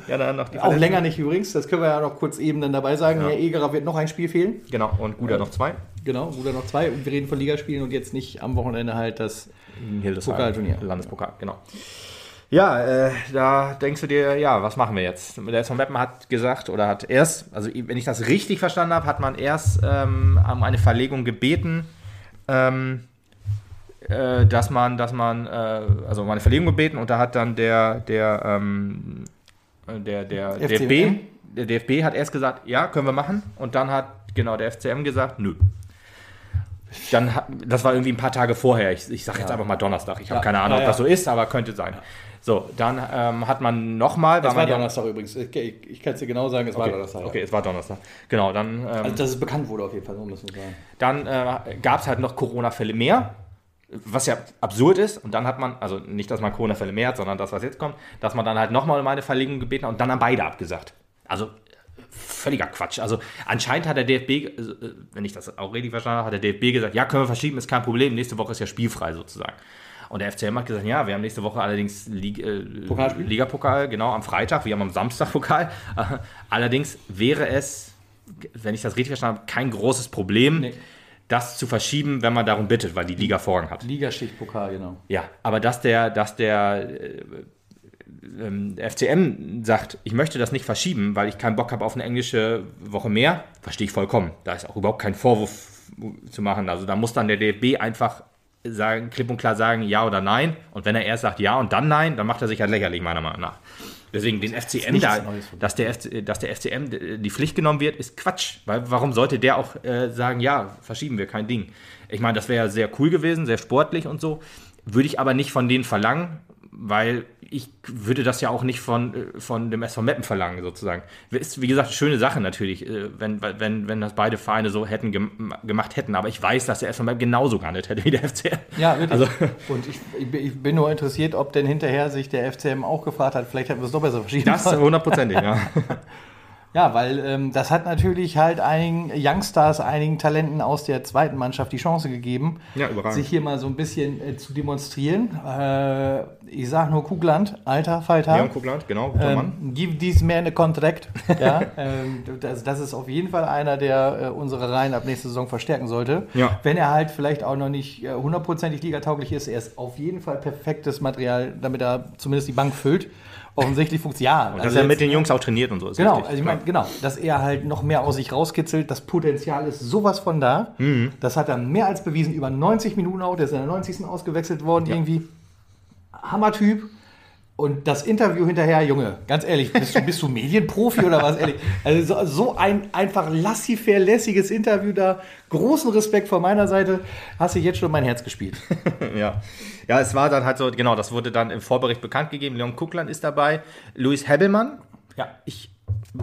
Speaker 1: Ja, dann noch die
Speaker 2: Auch länger nicht übrigens, das können wir ja noch kurz eben dann dabei sagen.
Speaker 1: Ja.
Speaker 2: Herr Egerer wird noch ein Spiel fehlen.
Speaker 1: Genau, und Guder noch zwei.
Speaker 2: Genau, Bruder noch zwei. Und wir reden von Ligaspielen und jetzt nicht am Wochenende halt das. Pokalturnier.
Speaker 1: Landespokal, genau. Ja, äh, da denkst du dir, ja, was machen wir jetzt? Der SV Meppen hat gesagt, oder hat erst, also wenn ich das richtig verstanden habe, hat man erst ähm, um eine Verlegung gebeten, ähm, äh, dass man, dass man, äh, also um eine Verlegung gebeten und da hat dann der, der, ähm, äh, der, der
Speaker 2: FCM?
Speaker 1: DFB, der DFB hat erst gesagt, ja, können wir machen und dann hat genau der FCM gesagt, nö. Dann, das war irgendwie ein paar Tage vorher. Ich, ich sage jetzt einfach mal Donnerstag. Ich habe
Speaker 2: Ja.
Speaker 1: keine Ahnung,
Speaker 2: Ja,
Speaker 1: ob das
Speaker 2: ja.
Speaker 1: so ist, aber könnte sein. So, dann ähm, hat man nochmal.
Speaker 2: Das war Donnerstag übrigens. Ich, ich, ich kann es dir genau sagen, es war
Speaker 1: Okay,
Speaker 2: Donnerstag. ja.
Speaker 1: okay, es war Donnerstag. Genau, dann, ähm,
Speaker 2: Also, dass es bekannt wurde auf jeden Fall, so müssen wir sagen.
Speaker 1: dann äh, gab es halt noch Corona-Fälle mehr, was ja absurd ist. Und dann hat man, also nicht, dass man Corona-Fälle mehr hat, sondern das, was jetzt kommt, dass man dann halt nochmal um eine Verlegung gebeten hat und dann haben beide abgesagt. Also völliger Quatsch. Also anscheinend hat der DFB, äh, wenn ich das auch richtig verstanden habe, hat der DFB gesagt, ja, können wir verschieben, ist kein Problem, nächste Woche ist ja spielfrei sozusagen. Und der FCM hat gesagt, ja, wir haben nächste Woche allerdings Lig äh? Ligapokal, genau, am Freitag, wir haben am Samstag Pokal. Allerdings wäre es, wenn ich das richtig verstanden habe, kein großes Problem,
Speaker 2: Nee.
Speaker 1: Das zu verschieben, wenn man darum bittet, weil die Liga Vorrang hat.
Speaker 2: Ligaschichtpokal, genau.
Speaker 1: Ja, aber dass der, dass der äh, der FCM sagt, ich möchte das nicht verschieben, weil ich keinen Bock habe auf eine englische Woche mehr, verstehe ich vollkommen. Da ist auch überhaupt kein Vorwurf zu machen. Also da muss dann der DFB einfach sagen, klipp und klar sagen, ja oder nein. Und wenn er erst sagt ja und dann nein, dann macht er sich halt lächerlich, meiner Meinung nach. Deswegen den FCM da, dass der, FC, dass der FCM die Pflicht genommen wird, ist Quatsch. Weil warum sollte der auch äh, sagen, ja, verschieben wir, kein Ding. Ich meine, das wäre sehr cool gewesen, sehr sportlich und so. Würde ich aber nicht von denen verlangen, weil ich würde das ja auch nicht von, äh, von dem SV Meppen verlangen, sozusagen. Ist, wie gesagt, eine schöne Sache natürlich, äh, wenn, wenn, wenn das beide Vereine so hätten gem gemacht hätten. Aber ich weiß, dass der SV Meppen genauso gehandelt hätte wie der FCM.
Speaker 2: Ja, wirklich.
Speaker 1: Also,
Speaker 2: Und ich, ich bin- nur interessiert, ob denn hinterher sich der FCM auch gefragt hat, vielleicht hätten wir es doch besser verschieben
Speaker 1: das hundertprozentig, ja.
Speaker 2: Ja, weil ähm, das hat natürlich halt einigen Youngstars, einigen Talenten aus der zweiten Mannschaft die Chance gegeben,
Speaker 1: Ja,
Speaker 2: sich hier mal so ein bisschen äh, zu demonstrieren. Äh, ich sage nur Kugland, alter Falter.
Speaker 1: Leon Kugland, genau, guter Mann.
Speaker 2: Ähm, give these men a contract. ja, ähm, das, das ist auf jeden Fall einer, der äh, unsere Reihen ab nächster Saison verstärken sollte.
Speaker 1: Ja.
Speaker 2: Wenn er halt vielleicht auch noch nicht äh, hundertprozentig ligatauglich ist, er ist auf jeden Fall perfektes Material, damit er zumindest die Bank füllt. Offensichtlich funktioniert ja.
Speaker 1: Und dass
Speaker 2: also
Speaker 1: er
Speaker 2: jetzt-
Speaker 1: mit den Jungs auch trainiert und so ist
Speaker 2: Genau,
Speaker 1: richtig,
Speaker 2: also ich meine, genau, dass er halt noch mehr aus sich rauskitzelt. Das Potenzial ist sowas von da.
Speaker 1: Mhm.
Speaker 2: Das hat er mehr als bewiesen. Über 90 Minuten auch. Der ist in der 90. ausgewechselt worden. Irgendwie Hammertyp. Und das Interview hinterher, Junge, ganz ehrlich, bist du, bist du Medienprofi oder was? Ehrlich? Also so, so ein einfach laissez-faire, lässiges Interview da. Großen Respekt von meiner Seite. Hast du jetzt schon mein Herz gespielt.
Speaker 1: Ja. ja, es war dann halt so, genau, das wurde dann im Vorbericht bekannt gegeben. Leon Kuckland ist dabei, Luis Hebbelmann.
Speaker 2: Ja.
Speaker 1: Ich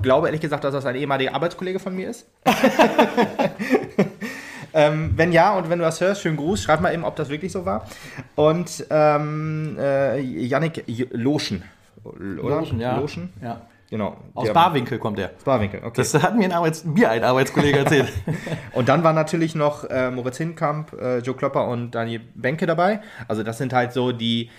Speaker 1: glaube ehrlich gesagt, dass das ein ehemaliger Arbeitskollege von mir ist. ähm, wenn ja und wenn du das hörst, schönen Gruß. Schreib mal eben, ob das wirklich so war. Und ähm, äh, Yannick Loschen. Oder?
Speaker 2: Loschen, ja.
Speaker 1: Loschen?
Speaker 2: ja.
Speaker 1: Genau.
Speaker 2: Aus Barwinkel kommt er.
Speaker 1: Barwinkel, okay.
Speaker 2: Das hat mir, ein Arbeits mir ein Arbeitskollege erzählt.
Speaker 1: Und dann war natürlich noch äh, Moritz Hinkamp, äh, Joe Klopper und Daniel Benke dabei. Also das sind halt so die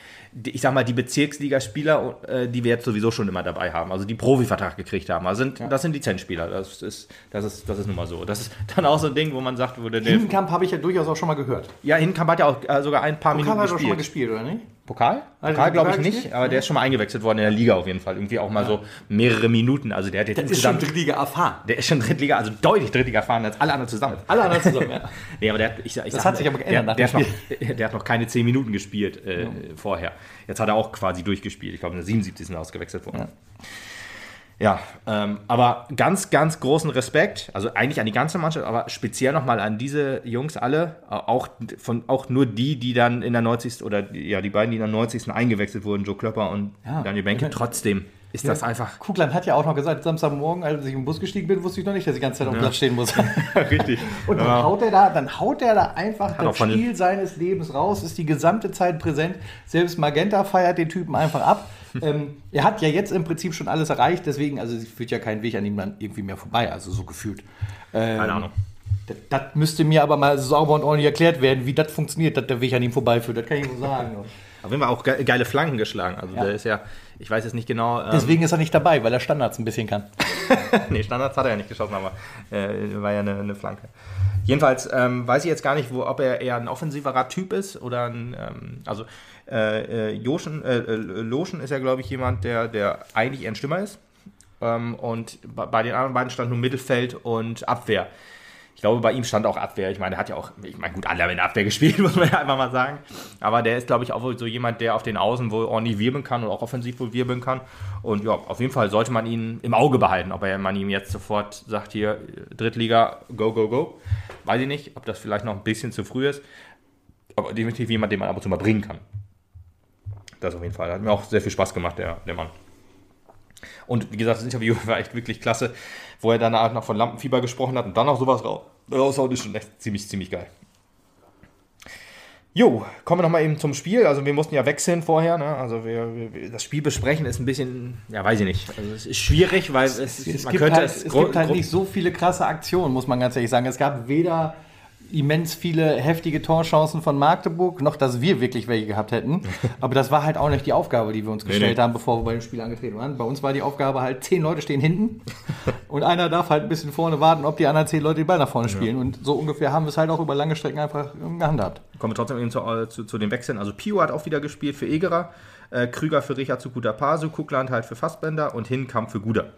Speaker 1: ich sag mal, die Bezirksligaspieler, äh, die wir jetzt sowieso schon immer dabei haben. Also die Profivertrag gekriegt haben. Also sind, das sind Lizenzspieler. Das ist, das, ist, das ist nun mal so. Das ist dann auch so ein Ding, wo man sagt, wo der
Speaker 2: Hinkamp habe ich ja durchaus auch schon mal gehört.
Speaker 1: Ja, Hinkamp hat ja auch äh, sogar ein paar
Speaker 2: Pokal
Speaker 1: Minuten
Speaker 2: hat er schon mal
Speaker 1: gespielt.
Speaker 2: gespielt, oder nicht?
Speaker 1: Pokal?
Speaker 2: Er
Speaker 1: Pokal glaube ich nicht, aber der ist schon mal eingewechselt worden in der Liga auf jeden Fall. Irgendwie auch mal so mehrere Minuten. Also der hat jetzt
Speaker 2: Das ist schon
Speaker 1: insgesamt,
Speaker 2: Drittliga erfahren.
Speaker 1: der ist schon Drittliga, also deutlich Drittliga erfahren als alle anderen zusammen.
Speaker 2: Alle anderen zusammen, ja.
Speaker 1: Nee, aber der hat, ich, ich
Speaker 2: Das
Speaker 1: sag
Speaker 2: hat sich aber geändert nach
Speaker 1: Der, der, hat noch, der hat noch keine 10 Minuten gespielt äh, vorher. Jetzt hat er auch quasi durchgespielt. Ich glaube, in der 77. ist er ausgewechselt worden. Ja, ähm, aber ganz, ganz großen Respekt, also eigentlich an die ganze Mannschaft, aber speziell nochmal an diese Jungs alle, auch, von, auch nur die, die dann in der 90. oder ja, die beiden, die in der 90. eingewechselt wurden, Joe Klöpper und ja. Daniel Benke, trotzdem ist ja, das einfach.
Speaker 2: Kugland hat ja auch noch gesagt, Samstagmorgen, als ich im Bus gestiegen bin, wusste ich noch nicht, dass ich die ganze Zeit auf dem ja. Platz stehen muss. Richtig. Und dann, haut er da, dann haut er da einfach das Spiel seines Lebens raus, ist die gesamte Zeit präsent. Selbst Magenta feiert den Typen einfach ab. Ähm, er hat ja jetzt im Prinzip schon alles erreicht, deswegen, also es führt ja kein Weg an ihm dann irgendwie mehr vorbei, also so gefühlt. Ähm, Keine Ahnung. Das, das, müsste mir aber mal sauber und ordentlich erklärt werden, wie das funktioniert, dass der Weg an ihm vorbeiführt. Das kann ich nur sagen.
Speaker 1: Auf jeden Fall auch geile Flanken geschlagen. Also ja. der ist ja, ich weiß jetzt nicht genau.
Speaker 2: Ähm Deswegen ist er nicht dabei, weil er Standards ein bisschen kann.
Speaker 1: nee, Standards hat er ja nicht geschossen, aber äh, war ja eine, eine Flanke. Jedenfalls ähm, weiß ich jetzt gar nicht, wo, ob er eher ein offensiverer Typ ist oder ein, ähm, also äh, äh Joschen, äh, äh, Loschen ist ja, glaube ich, jemand, der, der eigentlich eher ein Stürmer ist. Ähm, und bei den anderen beiden stand nur Mittelfeld und Abwehr. Ich glaube, bei ihm stand auch Abwehr. Ich meine, er hat ja auch, ich meine, gut, alle haben in der Abwehr gespielt, muss man ja einfach mal sagen. Aber der ist, glaube ich, auch so jemand, der auf den Außen wohl ordentlich wirbeln kann und auch offensiv wohl wirbeln kann. Und ja, auf jeden Fall sollte man ihn im Auge behalten. Ob man ihm jetzt sofort sagt, hier, Drittliga, go, go, go. Weiß ich nicht, ob das vielleicht noch ein bisschen zu früh ist. Aber definitiv jemand, den man ab und zu mal bringen kann. Das auf jeden Fall. Hat mir auch sehr viel Spaß gemacht, der, der Mann. Und wie gesagt, das Interview war echt wirklich klasse, wo er danach noch von Lampenfieber gesprochen hat und dann noch sowas raushaut, ist schon echt ziemlich, ziemlich geil. Jo, kommen wir nochmal eben zum Spiel. Also wir mussten ja wechseln vorher. Ne? Also wir, wir, das Spiel besprechen ist ein bisschen, ja weiß ich nicht. Also es ist schwierig, weil es, es,
Speaker 2: es gibt, halt, es, es gibt halt nicht so viele krasse Aktionen, muss man ganz ehrlich sagen. Es gab weder immens viele heftige Torchancen von Magdeburg, noch dass wir wirklich welche gehabt hätten. Aber das war halt auch nicht die Aufgabe, die wir uns gestellt nee, nee. haben, bevor wir bei dem Spiel angetreten waren. Bei uns war die Aufgabe halt, zehn Leute stehen hinten und einer darf halt ein bisschen vorne warten, ob die anderen zehn Leute den Ball nach vorne spielen. Ja. Und so ungefähr haben wir es halt auch über lange Strecken einfach gehandhabt.
Speaker 1: Kommen wir trotzdem eben zu, äh, zu, zu den Wechseln. Also Pio hat auch wieder gespielt für Egerer, äh, Krüger für Richard Pasu, Kuckland halt für Fassbender und Hinkamp für Guder.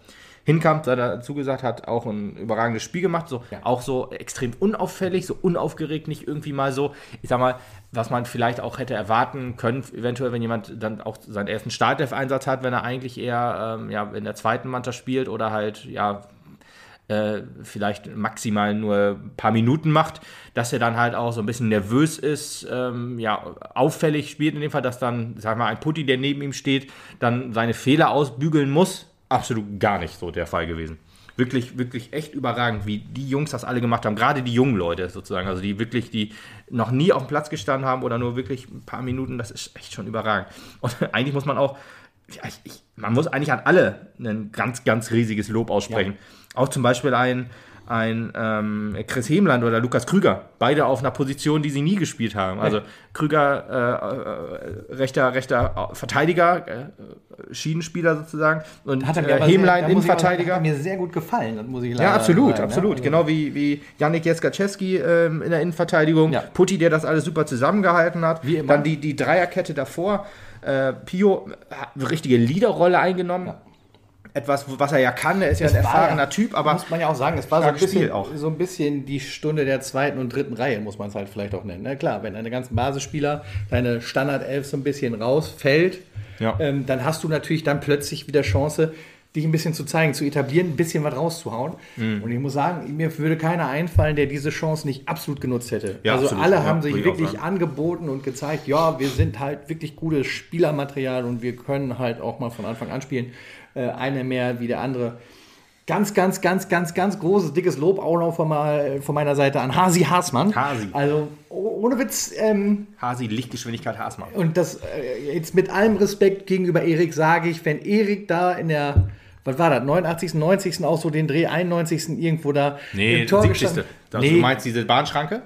Speaker 1: Hinkamp, er dazu gesagt, hat auch ein überragendes Spiel gemacht, so auch so extrem unauffällig, so unaufgeregt, nicht irgendwie mal so, ich sag mal, was man vielleicht auch hätte erwarten können, eventuell, wenn jemand dann auch seinen ersten Startelf-Einsatz hat, wenn er eigentlich eher ähm, ja, in der zweiten Mannschaft spielt oder halt, ja, äh, vielleicht maximal nur ein paar Minuten macht, dass er dann halt auch so ein bisschen nervös ist, ähm, ja, auffällig spielt in dem Fall, dass dann, sag mal, ein Putti, der neben ihm steht, dann seine Fehler ausbügeln muss, absolut gar nicht so der Fall gewesen. Wirklich, wirklich echt überragend, wie die Jungs das alle gemacht haben. Gerade die jungen Leute sozusagen, also die wirklich, die noch nie auf dem Platz gestanden haben oder nur wirklich ein paar Minuten, das ist echt schon überragend. Und eigentlich muss man auch, ja, ich, ich, man muss eigentlich an alle ein ganz, ganz riesiges Lob aussprechen. Ja. Auch zum Beispiel ein, ein ähm, Chris Hemland oder Lukas Krüger. Beide auf einer Position, die sie nie gespielt haben. Also Krüger, äh, äh, rechter, rechter Verteidiger, äh, Schienenspieler sozusagen. Und
Speaker 2: hat er äh, Hemlein Innenverteidiger. Hat mir sehr gut gefallen, das muss ich
Speaker 1: leider Ja, absolut, sagen, absolut. Ja? Genau wie, wie Janik Jeskaczewski ähm, in der Innenverteidigung. Ja. Putti, der das alles super zusammengehalten hat. Dann die, die Dreierkette davor. Äh, Pio hat eine richtige Leaderrolle eingenommen. Ja etwas, was er ja kann. Er ist ja ein erfahrener ja, Typ, aber.
Speaker 2: Muss man ja auch sagen, es war so ein, bisschen, so ein bisschen die Stunde der zweiten und dritten Reihe, muss man es halt vielleicht auch nennen. Na klar, wenn deine ganzen Basisspieler, deine Standardelf so ein bisschen rausfällt, ja. ähm, dann hast du natürlich dann plötzlich wieder Chance, dich ein bisschen zu zeigen, zu etablieren, ein bisschen was rauszuhauen. Mhm. Und ich muss sagen, mir würde keiner einfallen, der diese Chance nicht absolut genutzt hätte. Ja, also absolut. alle haben sich wirklich angeboten und gezeigt, ja, wir sind halt wirklich gutes Spielermaterial und wir können halt auch mal von Anfang an spielen äh, eine mehr wie der andere. Ganz, ganz, ganz, ganz, ganz großes, dickes Lob auch noch von, mal, von meiner Seite an Hasi Haasmann. Hasi. Also ohne Witz. Ähm,
Speaker 1: Hasi, Lichtgeschwindigkeit Haasmann.
Speaker 2: Und das äh, jetzt mit allem Respekt gegenüber Erik sage ich, wenn Erik da in der, was war das, 89., 90. auch so den Dreh, 91. irgendwo da
Speaker 1: nee, im Tor 70. Nee. Du meinst diese Bahnschranke?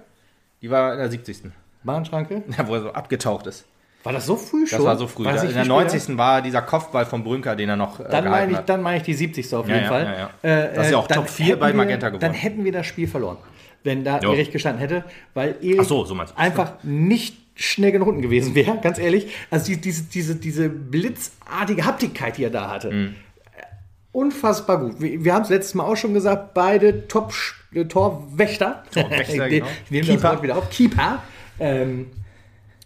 Speaker 1: Die war in der 70.
Speaker 2: Bahnschranke?
Speaker 1: Ja, wo er so abgetaucht ist.
Speaker 2: War das so früh
Speaker 1: schon? Das war so früh. War in der 90. Später? war dieser Kopfball von Brünker, den er noch
Speaker 2: äh, dann meine ich, hat. Dann meine ich die 70. auf jeden ja, Fall. Ja,
Speaker 1: ja, äh, das ist ja auch Top 4 bei Magenta
Speaker 2: geworden. Dann hätten wir das Spiel verloren, wenn da jo. Erich gestanden hätte, weil Erich so, so einfach nicht schnell genug unten gewesen wäre, ganz ehrlich. Also die, diese, diese, diese blitzartige Haptigkeit, die er da hatte. Mhm. Unfassbar gut. Wir, wir haben es letztes Mal auch schon gesagt, beide Top-Torwächter. Torwächter, genau. Ich nehme das Wort wieder auf. Keeper. Ähm,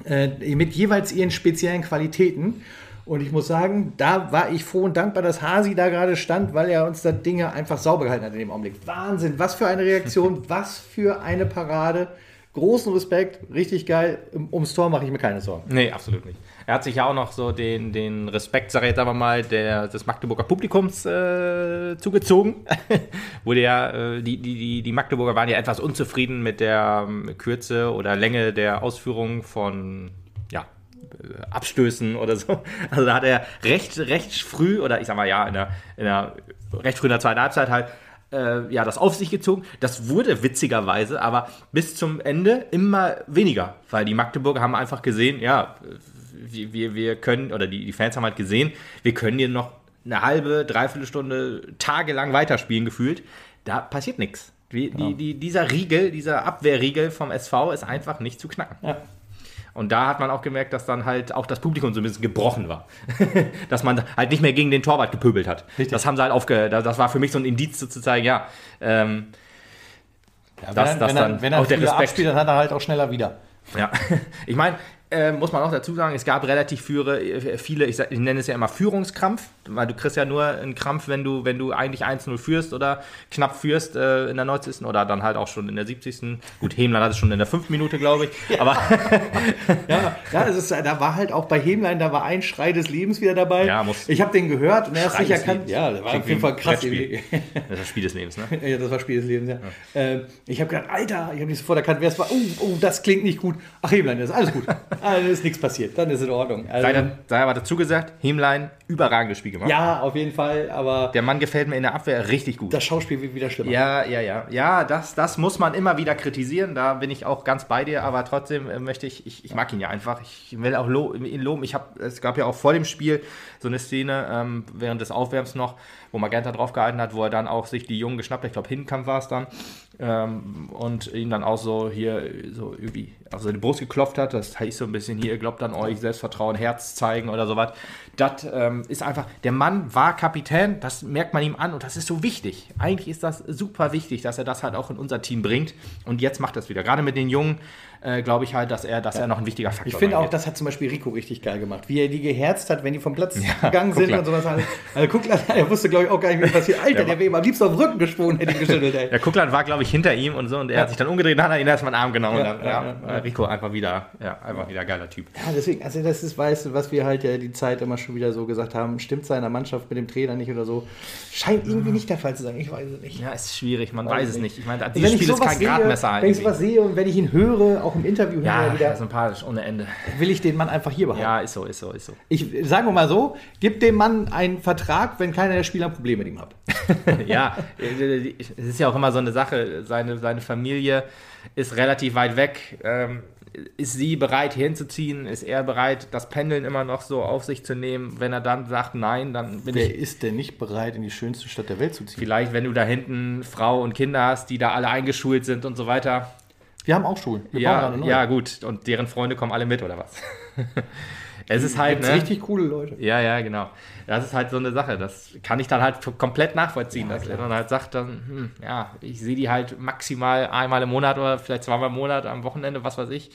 Speaker 2: äh, mit jeweils ihren speziellen Qualitäten. Und ich muss sagen, da war ich froh und dankbar, dass Hasi da gerade stand, weil er uns das Ding einfach sauber gehalten hat in dem Augenblick. Wahnsinn, was für eine Reaktion, was für eine Parade. Großen Respekt, richtig geil. Ums Tor mache ich mir keine Sorgen.
Speaker 1: Nee, absolut nicht. Er hat sich ja auch noch so den, den Respekt, sag ich jetzt aber mal, der, des Magdeburger Publikums äh, zugezogen. Wurde ja, äh, die, die, die Magdeburger waren ja etwas unzufrieden mit der ähm, Kürze oder Länge der Ausführung von ja, äh, Abstößen oder so. Also da hat er recht, recht früh, oder ich sag mal ja, in der, in der recht früh in der zweiten Halbzeit halt äh, ja, das auf sich gezogen. Das wurde witzigerweise aber bis zum Ende immer weniger, weil die Magdeburger haben einfach gesehen, ja, wir, wir können, oder die, die Fans haben halt gesehen, wir können hier noch eine halbe, dreiviertel Stunde tagelang weiterspielen gefühlt. Da passiert nichts. Die, genau. die, die, dieser Riegel, dieser Abwehrriegel vom SV ist einfach nicht zu knacken. Ja. Und da hat man auch gemerkt, dass dann halt auch das Publikum so ein bisschen gebrochen war. dass man halt nicht mehr gegen den Torwart gepöbelt hat. Richtig. Das haben sie halt aufge... Das war für mich so ein Indiz zu zeigen, ja. Ähm,
Speaker 2: ja wenn, dass, er, wenn, er, wenn er auch der Respekt abspielt, dann hat er halt auch schneller wieder.
Speaker 1: Ja, ich meine, äh, muss man auch dazu sagen, es gab relativ führe, äh, viele, ich, ich, nenne es ja immer Führungskrampf, weil du kriegst ja nur einen Krampf, wenn du, wenn du eigentlich 1-0 führst oder knapp führst äh, in der 90. oder dann halt auch schon in der 70. Gut, Hemlein hat es schon in der 5. Minute, glaube ich. Ja. Aber
Speaker 2: ja, ja ist, da war halt auch bei Hemlein, da war ein Schrei des Lebens wieder dabei. Ja, muss ich habe den gehört und er ist sicher erkannt. Ja, der war auf jeden Fall krass.
Speaker 1: Das war Spiel des Lebens, ne?
Speaker 2: ja, das war Spiel des Lebens, ja. ja. Äh, ich habe gedacht, Alter, ich habe nicht sofort erkannt, wer es war. Oh, oh, das klingt nicht gut. Ach, Hemlein, das ist alles gut. Ah, dann ist nichts passiert. Dann ist in Ordnung.
Speaker 1: Also, sei, sei aber dazu gesagt, Hemlein, überragendes Spiel gemacht.
Speaker 2: Ja, auf jeden Fall, aber.
Speaker 1: Der Mann gefällt mir in der Abwehr richtig gut.
Speaker 2: Das Schauspiel wird wieder schlimmer.
Speaker 1: Ja, ja, ja. Ja, das, das muss man immer wieder kritisieren. Da bin ich auch ganz bei dir, aber trotzdem äh, möchte ich, ich, ich mag ihn ja einfach. Ich will auch lo ihn loben. Ich hab, es gab ja auch vor dem Spiel so eine Szene, ähm, während des Aufwärms noch, wo Magenta drauf gehalten hat, wo er dann auch sich die Jungen geschnappt hat. Ich glaube, Hinkampf war es dann ähm, und ihn dann auch so hier so irgendwie also die Brust geklopft hat. Das heißt so ein bisschen hier, glaubt an euch, Selbstvertrauen, Herz zeigen oder sowas. Das ähm, ist einfach, der Mann war Kapitän, das merkt man ihm an und das ist so wichtig. Eigentlich ist das super wichtig, dass er das halt auch in unser Team bringt und jetzt macht er es wieder. Gerade mit den Jungen äh, glaube ich halt, dass er, dass ja. er noch ein wichtiger Faktor ist.
Speaker 2: Ich finde auch, das hat zum Beispiel Rico richtig geil gemacht. Wie er die geherzt hat, wenn die vom Platz ja, gegangen sind und sowas. Also Kuckland, er wusste, glaube ich, auch gar nicht, wie passiert. Alter, der, der wäre ihm am liebsten auf den Rücken gesprungen, hätte ihn geschüttelt. Ey.
Speaker 1: Der Kuckland war, glaube ich, hinter ihm und so und er hat sich dann umgedreht und hat ihn erstmal in den Arm genommen. und dann, ja, Rico einfach wieder, ja, einfach wieder geiler Typ.
Speaker 2: Ja, deswegen, also das ist, weißt du, was wir halt ja die Zeit immer schon wieder so gesagt haben, stimmt seiner Mannschaft mit dem Trainer nicht oder so. Scheint irgendwie nicht der Fall zu sein. Ich weiß es nicht.
Speaker 1: Ja, ist schwierig, man weiß, weiß es nicht. Ich meine, dieses Spiel ist kein Gradmesser.
Speaker 2: Wenn ich sowas sehe und wenn ich ihn höre, auch im Interview
Speaker 1: ja, wieder. sympathisch, ohne Ende.
Speaker 2: Will ich den Mann einfach hier behalten.
Speaker 1: Ja, ist so, ist so, ist so.
Speaker 2: Ich sage mal so, gib dem Mann einen Vertrag, wenn keiner der Spieler ein Problem mit ihm hat.
Speaker 1: ja, es ist ja auch immer so eine Sache. Seine, seine Familie ist relativ weit weg. Ähm, ist sie bereit hinzuziehen? Ist er bereit, das Pendeln immer noch so auf sich zu nehmen? Wenn er dann sagt nein, dann
Speaker 2: bin Wer ich. Wer ist denn nicht bereit, in die schönste Stadt der Welt zu ziehen?
Speaker 1: Vielleicht, wenn du da hinten Frau und Kinder hast, die da alle eingeschult sind und so weiter.
Speaker 2: Wir haben auch Schulen. Wir
Speaker 1: ja, ja, gut. Und deren Freunde kommen alle mit, oder was? es ist halt.
Speaker 2: Ne, richtig coole Leute.
Speaker 1: Ja, ja, genau. Das ist halt so eine Sache. Das kann ich dann halt komplett nachvollziehen, ja, dass klar. er dann halt sagt, dann, hm, ja, ich sehe die halt maximal einmal im Monat oder vielleicht zweimal im Monat am Wochenende, was weiß ich.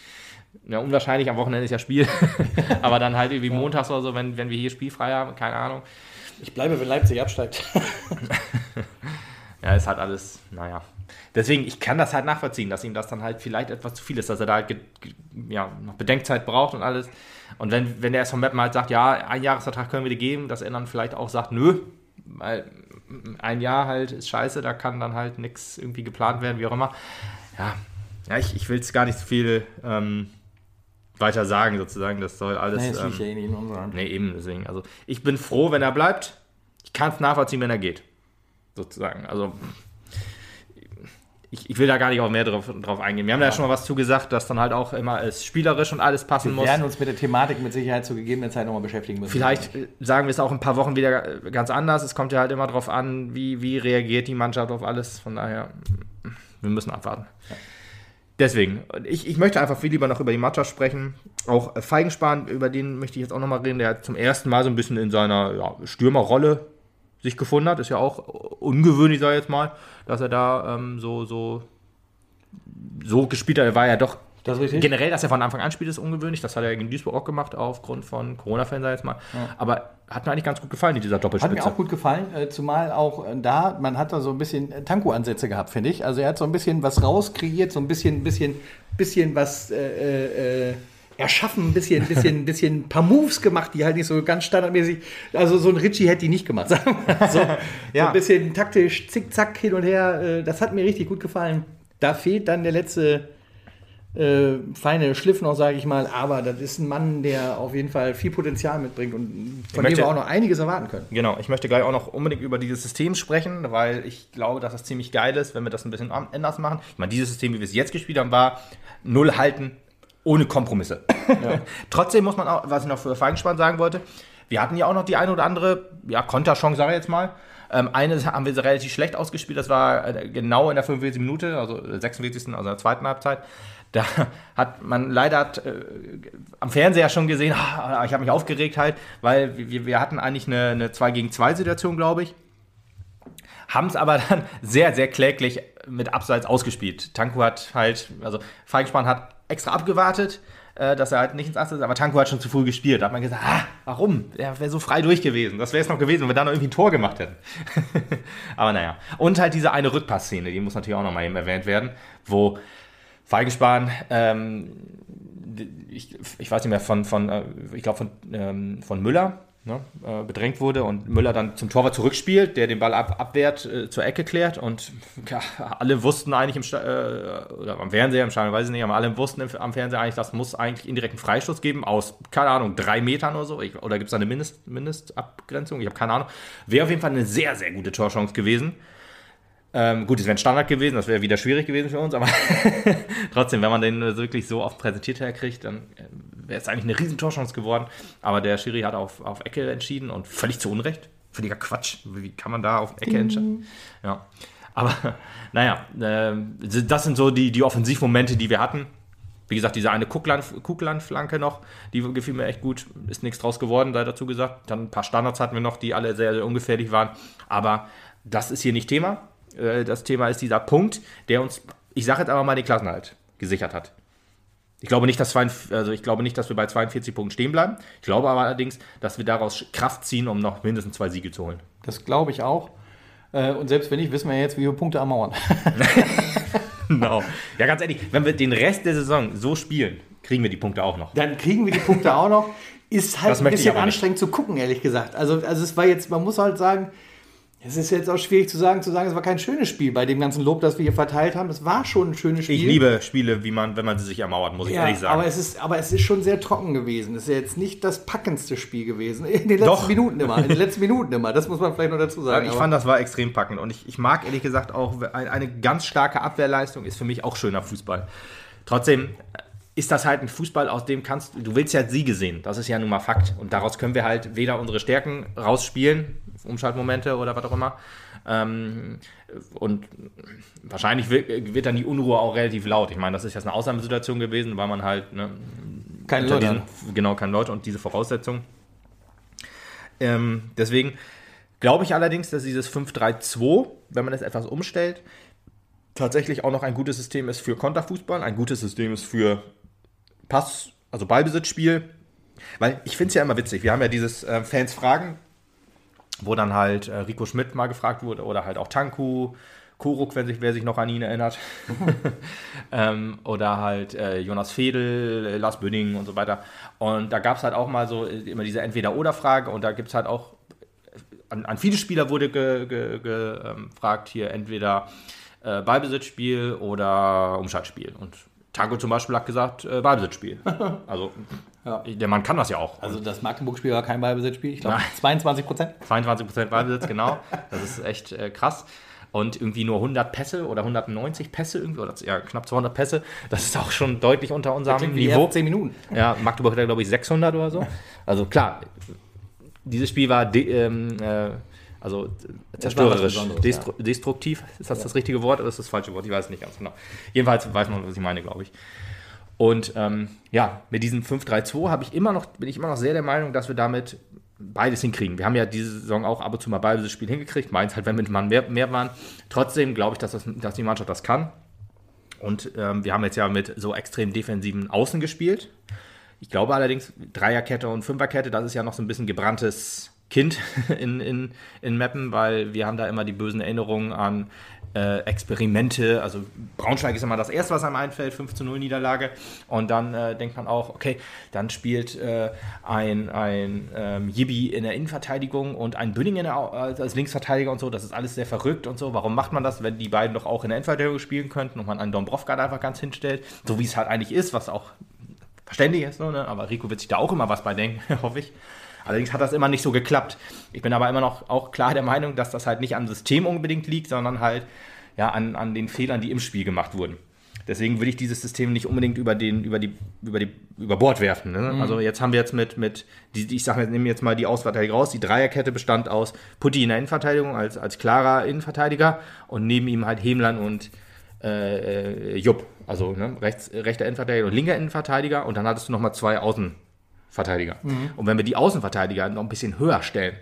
Speaker 1: Ja, unwahrscheinlich, am Wochenende ist ja Spiel. Aber dann halt irgendwie montags oder so, wenn, wenn wir hier spielfrei haben, keine Ahnung.
Speaker 2: Ich bleibe, wenn Leipzig absteigt.
Speaker 1: ja, ist halt alles, naja, deswegen, ich kann das halt nachvollziehen, dass ihm das dann halt vielleicht etwas zu viel ist, dass er da halt ja, noch Bedenkzeit braucht und alles. Und wenn, wenn der SV Meppen halt sagt, ja, ein Jahresvertrag können wir dir geben, dass er dann vielleicht auch sagt, nö, weil ein Jahr halt ist scheiße, da kann dann halt nichts irgendwie geplant werden, wie auch immer. Ja, ja ich, ich will es gar nicht so viel ähm, weiter sagen, sozusagen. Das soll alles. Nee, das ähm, ja eh nicht in unserer Hand. Nee, eben, deswegen. Also, ich bin froh, wenn er bleibt. Ich kann es nachvollziehen, wenn er geht. Sozusagen. Also, ich, ich, will da gar nicht auch mehr drauf, drauf eingehen. Wir haben ja. da schon mal was zugesagt, dass dann halt auch immer es spielerisch und alles passen muss.
Speaker 2: Wir werden uns mit der Thematik mit Sicherheit zu gegebener Zeit nochmal beschäftigen müssen.
Speaker 1: Vielleicht äh, sagen wir es auch ein paar Wochen wieder äh, ganz anders. Es kommt ja halt immer darauf an, wie, wie reagiert die Mannschaft auf alles. Von daher, wir müssen abwarten. Ja. Deswegen, ich, ich möchte einfach viel lieber noch über die Mannschaft sprechen. Auch Feigenspahn, über den möchte ich jetzt auch nochmal reden. Der hat zum ersten Mal so ein bisschen in seiner ja, Stürmerrolle sich gefunden hat. Ist ja auch ungewöhnlich, sag ich jetzt mal, dass er da ähm, so, so, so gespielt hat. Er war ja doch Das. Generell, dass er von Anfang an spielt, ist ungewöhnlich. Das hat er gegen Duisburg auch gemacht, aufgrund von Corona-Fans, jetzt mal. Ja. Aber hat mir eigentlich ganz gut gefallen, dieser Doppelspitze.
Speaker 2: Hat mir auch gut gefallen, äh, zumal auch äh, da, man hat da so ein bisschen äh, Tanko-Ansätze gehabt, finde ich. Also er hat so ein bisschen was rauskreiert, so ein bisschen, bisschen, bisschen was äh, äh, erschaffen, ein bisschen, bisschen, bisschen ein paar Moves gemacht, die halt nicht so ganz standardmäßig, also so ein Richie hätte die nicht gemacht, sagen wir so. ja. ein bisschen taktisch, zickzack hin und her, das hat mir richtig gut gefallen. Da fehlt dann der letzte äh, feine Schliff noch, sage ich mal. Aber das ist ein Mann, der auf jeden Fall viel Potenzial mitbringt und von möchte, dem wir auch noch einiges erwarten können.
Speaker 1: Genau, ich möchte gleich auch noch unbedingt über dieses System sprechen, weil ich glaube, dass das ziemlich geil ist, wenn wir das ein bisschen anders machen. Ich meine, dieses System, wie wir es jetzt gespielt haben, war null halten, ohne Kompromisse. Ja. Trotzdem muss man auch, was ich noch für Feingespann sagen wollte, wir hatten ja auch noch die eine oder andere ja, Konterchance, sage ich jetzt mal. Ähm, eine haben wir relativ schlecht ausgespielt, das war äh, genau in der 45. Minute, also 46. also in der zweiten Halbzeit. Da hat man leider äh, am Fernseher schon gesehen, ah, ich habe mich aufgeregt halt, weil wir, wir hatten eigentlich eine, eine 2 gegen 2 Situation, glaube ich. Haben es aber dann sehr, sehr kläglich mit Abseits ausgespielt. Tanku hat halt, also Feigspann hat extra abgewartet, äh, dass er halt nicht ins Abseits ist, aber Tanku hat schon zu früh gespielt. Da hat man gesagt, ah, warum? Er wäre so frei durch gewesen. Das wäre es noch gewesen, wenn wir da noch irgendwie ein Tor gemacht hätten. aber naja. Und halt diese eine Rückpassszene, die muss natürlich auch noch mal eben erwähnt werden, wo Feigenspahn, ähm, ich, ich weiß nicht mehr, von, von äh, ich glaube, von, ähm, von Müller ne, äh, bedrängt wurde und Müller dann zum Torwart zurückspielt, der den Ball ab, abwehrt, äh, zur Ecke klärt und ja, alle wussten eigentlich im Sta äh, oder am Fernseher, im Stadion weiß ich nicht, aber alle wussten im, am Fernseher eigentlich, das muss eigentlich indirekten Freistoß geben aus, keine Ahnung, drei Metern oder so. Ich, oder gibt es da eine Mindest, Mindestabgrenzung? Ich habe keine Ahnung. Wäre auf jeden Fall eine sehr, sehr gute Torchance gewesen. Ähm, gut, es wäre ein Standard gewesen, das wäre wieder schwierig gewesen für uns, aber trotzdem, wenn man den wirklich so oft präsentiert herkriegt, dann äh, wäre es eigentlich eine riesen Torchance geworden. Aber der Schiri hat auf, auf Ecke entschieden und völlig zu Unrecht. Völliger Quatsch. Wie kann man da auf Ecke entscheiden? Ja. Aber naja, äh, das sind so die, die Offensivmomente, die wir hatten. Wie gesagt, diese eine Kuckland-Flanke noch, die gefiel mir echt gut. Ist nichts draus geworden, sei dazu gesagt. Dann ein paar Standards hatten wir noch, die alle sehr, sehr ungefährlich waren. Aber das ist hier nicht Thema. Äh, das Thema ist dieser Punkt, der uns, ich sage jetzt aber mal, den Klassenhalt gesichert hat. Ich glaube, nicht, dass also ich glaube nicht, dass wir bei 42 Punkten stehen bleiben. Ich glaube aber allerdings, dass wir daraus Kraft ziehen, um noch mindestens zwei Siege zu holen.
Speaker 2: Das glaube ich auch. Äh, und selbst wenn nicht, wissen wir jetzt, wie wir Punkte ermauern.
Speaker 1: genau. Ja, ganz ehrlich, wenn wir den Rest der Saison so spielen, kriegen wir die Punkte auch noch.
Speaker 2: Dann kriegen wir die Punkte auch noch. Ist halt ein bisschen anstrengend zu gucken, ehrlich gesagt. Also, also es war jetzt, man muss halt sagen, es ist jetzt auch schwierig zu sagen, zu sagen, es war kein schönes Spiel bei dem ganzen Lob, das wir hier verteilt haben. Es war schon ein schönes Spiel.
Speaker 1: Ich liebe Spiele, wie man, wenn man sie sich ermauert, muss ich ja, ehrlich sagen.
Speaker 2: Aber es, ist, aber es ist schon sehr trocken gewesen. Es ist jetzt nicht das packendste Spiel gewesen. In den letzten Doch. Minuten immer. In den letzten Minuten immer. Das muss man vielleicht noch dazu sagen.
Speaker 1: ich fand, das war extrem packend. Und ich, ich mag ehrlich gesagt auch, eine ganz starke Abwehrleistung ist für mich auch schöner Fußball. Trotzdem ist das halt ein Fußball, aus dem kannst du willst ja Siege sehen. Das ist ja nun mal Fakt. Und daraus können wir halt weder unsere Stärken rausspielen, Umschaltmomente oder was auch immer, ähm, und wahrscheinlich wird, wird, dann die Unruhe auch relativ laut. Ich meine, das ist jetzt eine Ausnahmesituation gewesen, weil man halt ne,
Speaker 2: keine Leute
Speaker 1: diesen, genau keine Leute und diese Voraussetzungen. Ähm, deswegen glaube ich allerdings, dass dieses 5-3-2, wenn man es etwas umstellt, tatsächlich auch noch ein gutes System ist für Konterfußball, ein gutes System ist für Pass, also Ballbesitzspiel. Weil ich finde es ja immer witzig. Wir haben ja dieses äh, Fans fragen wo dann halt äh, Rico Schmidt mal gefragt wurde oder halt auch Tanku, Kuruk, wenn sich, wer sich noch an ihn erinnert. ähm, oder halt äh, Jonas Fedel, Lars Bünning und so weiter. Und da gab es halt auch mal so äh, immer diese Entweder-Oder-Frage und da gibt es halt auch, an, an, viele Spieler wurde gefragt, ge, ge, ähm, hier entweder äh, Ballbesitzspiel oder Umschaltspiel. Und Tango zum Beispiel hat gesagt, äh, Ballbesitzspiel. Also ja. der Mann kann das ja auch.
Speaker 2: Also das Magdeburg-Spiel war kein Ballbesitzspiel, ich glaube 22 Prozent.
Speaker 1: 22 Prozent Ballbesitz, genau. Das ist echt äh, krass. Und irgendwie nur 100 Pässe oder 190 Pässe irgendwie, oder ja, knapp 200 Pässe. Das ist auch schon deutlich unter unserem Niveau.
Speaker 2: 10 Minuten.
Speaker 1: Ja, Magdeburg hat, glaube ich, 600 oder so. Also klar, dieses Spiel war ähm, äh, also zerstörerisch, destru ja. destruktiv. Ist das ja. das richtige Wort oder ist das, das falsche Wort? Ich weiß nicht ganz genau. Jedenfalls weiß man, was ich meine, glaube ich. Und ähm, ja, mit diesem 5-3-2 ich immer noch, bin ich immer noch sehr der Meinung, dass wir damit beides hinkriegen. Wir haben ja diese Saison auch ab und zu mal beides Spiel hingekriegt. Meins halt, wenn mit Mann mehr, mehr waren. Trotzdem glaube ich, dass, das, dass die Mannschaft das kann. Und ähm, wir haben jetzt ja mit so extrem defensiven Außen gespielt. Ich glaube allerdings, Dreierkette und Fünferkette, das ist ja noch so ein bisschen gebranntes Kind in, in, in Mappen, weil wir haben da immer die bösen Erinnerungen an äh, Experimente. Also Braunschweig ist immer das erste, was einem einfällt, 5 zu 0 Niederlage. Und dann äh, denkt man auch, okay, dann spielt äh, ein, ein ähm, Jibi in der Innenverteidigung und ein Bünding in der, als Linksverteidiger und so. Das ist alles sehr verrückt und so. Warum macht man das, wenn die beiden doch auch in der Innenverteidigung spielen könnten und man einen Dombrovka da einfach ganz hinstellt? So wie es halt eigentlich ist, was auch verständlich ist, ne? aber Rico wird sich da auch immer was bei denken, hoffe ich. Allerdings hat das immer nicht so geklappt. Ich bin aber immer noch auch klar der Meinung, dass das halt nicht am System unbedingt liegt, sondern halt ja, an, an den Fehlern, die im Spiel gemacht wurden. Deswegen würde ich dieses System nicht unbedingt über, den, über, die, über, die, über Bord werfen. Ne? Mhm. Also jetzt haben wir jetzt mit, mit die, ich sage, nehme jetzt mal die Ausverteidigung raus. Die Dreierkette bestand aus Putti in der Innenverteidigung als, als klarer Innenverteidiger und neben ihm halt Hemlan und äh, äh Jupp. Also ne? rechts, rechter Innenverteidiger und linker Innenverteidiger. Und dann hattest du nochmal zwei Außen, Verteidiger. Mhm. Und wenn wir die Außenverteidiger noch ein bisschen höher stellen,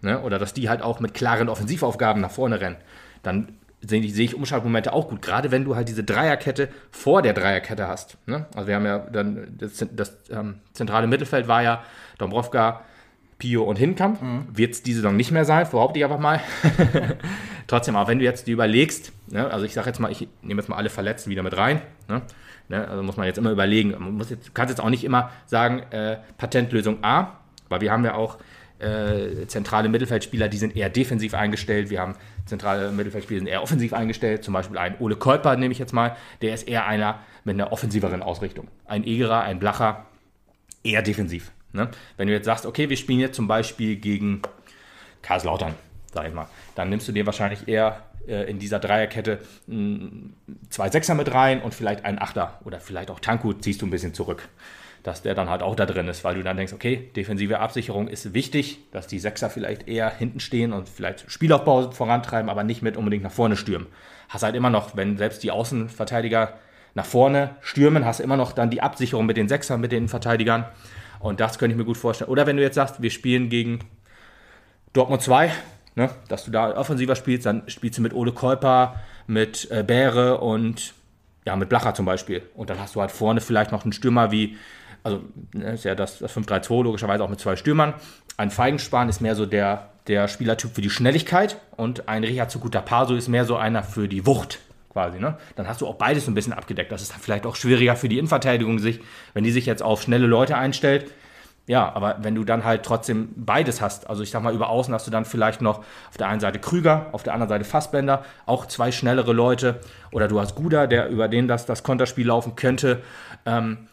Speaker 1: ne, oder dass die halt auch mit klaren Offensivaufgaben nach vorne rennen, dann sehe ich, sehe ich Umschaltmomente auch gut. Gerade wenn du halt diese Dreierkette vor der Dreierkette hast. Ne? Also wir haben ja dann, das, das ähm, zentrale Mittelfeld war ja Dombrovka, Pio und Hinkamp. Mhm. Wird es diese Saison nicht mehr sein, behaupte ich einfach mal. Trotzdem, auch wenn du jetzt die überlegst, ne? also ich sage jetzt mal, ich nehme jetzt mal alle Verletzten wieder mit rein. Ne? Ne? Also muss man jetzt immer überlegen. Man muss jetzt, kannst jetzt auch nicht immer sagen, äh, Patentlösung A, weil wir haben ja auch äh, zentrale Mittelfeldspieler, die sind eher defensiv eingestellt. Wir haben zentrale Mittelfeldspieler, die sind eher offensiv eingestellt. Zum Beispiel ein Ole Kolper, nehme ich jetzt mal, der ist eher einer mit einer offensiveren Ausrichtung. Ein Egerer, ein Blacher, eher defensiv. Ne? Wenn du jetzt sagst, okay, wir spielen jetzt zum Beispiel gegen Karlslautern, sag ich mal, dann nimmst du dir wahrscheinlich eher äh, in dieser Dreierkette zwei Sechser mit rein und vielleicht einen Achter oder vielleicht auch Tanku ziehst du ein bisschen zurück. Dass der dann halt auch da drin ist, weil du dann denkst, okay, defensive Absicherung ist wichtig, dass die Sechser vielleicht eher hinten stehen und vielleicht Spielaufbau vorantreiben, aber nicht mit unbedingt nach vorne stürmen. Hast halt immer noch, wenn selbst die Außenverteidiger nach vorne stürmen, hast immer noch dann die Absicherung mit den Sechsern, mit den Verteidigern. Und das könnte ich mir gut vorstellen. Oder wenn du jetzt sagst, wir spielen gegen Dortmund 2, Ne? Dass du da offensiver spielst, dann spielst du mit Ole Kolper, mit äh, Bäre und ja, mit Blacher zum Beispiel. Und dann hast du halt vorne vielleicht noch einen Stürmer wie, also ne, ist ja das, das 5-3-2 logischerweise auch mit zwei Stürmern. Ein Feigenspan ist mehr so der, der Spielertyp für die Schnelligkeit und ein Richard Paso ist mehr so einer für die Wucht quasi. Ne? Dann hast du auch beides ein bisschen abgedeckt. Das ist dann vielleicht auch schwieriger für die Innenverteidigung, sich, wenn die sich jetzt auf schnelle Leute einstellt, ja, aber wenn du dann halt trotzdem beides hast, also ich sag mal, über außen hast du dann vielleicht noch auf der einen Seite Krüger, auf der anderen Seite Fassbender, auch zwei schnellere Leute, oder du hast Guda, der über den das, das Konterspiel laufen könnte, ähm,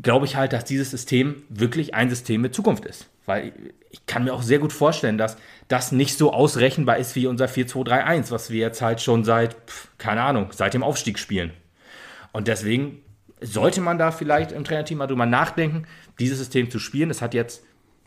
Speaker 1: glaube ich halt, dass dieses System wirklich ein System mit Zukunft ist. Weil ich kann mir auch sehr gut vorstellen, dass das nicht so ausrechenbar ist wie unser 4-2-3-1, was wir jetzt halt schon seit, keine Ahnung, seit dem Aufstieg spielen. Und deswegen sollte man da vielleicht im Trainerteam mal drüber nachdenken, dieses System zu spielen. Es hat jetzt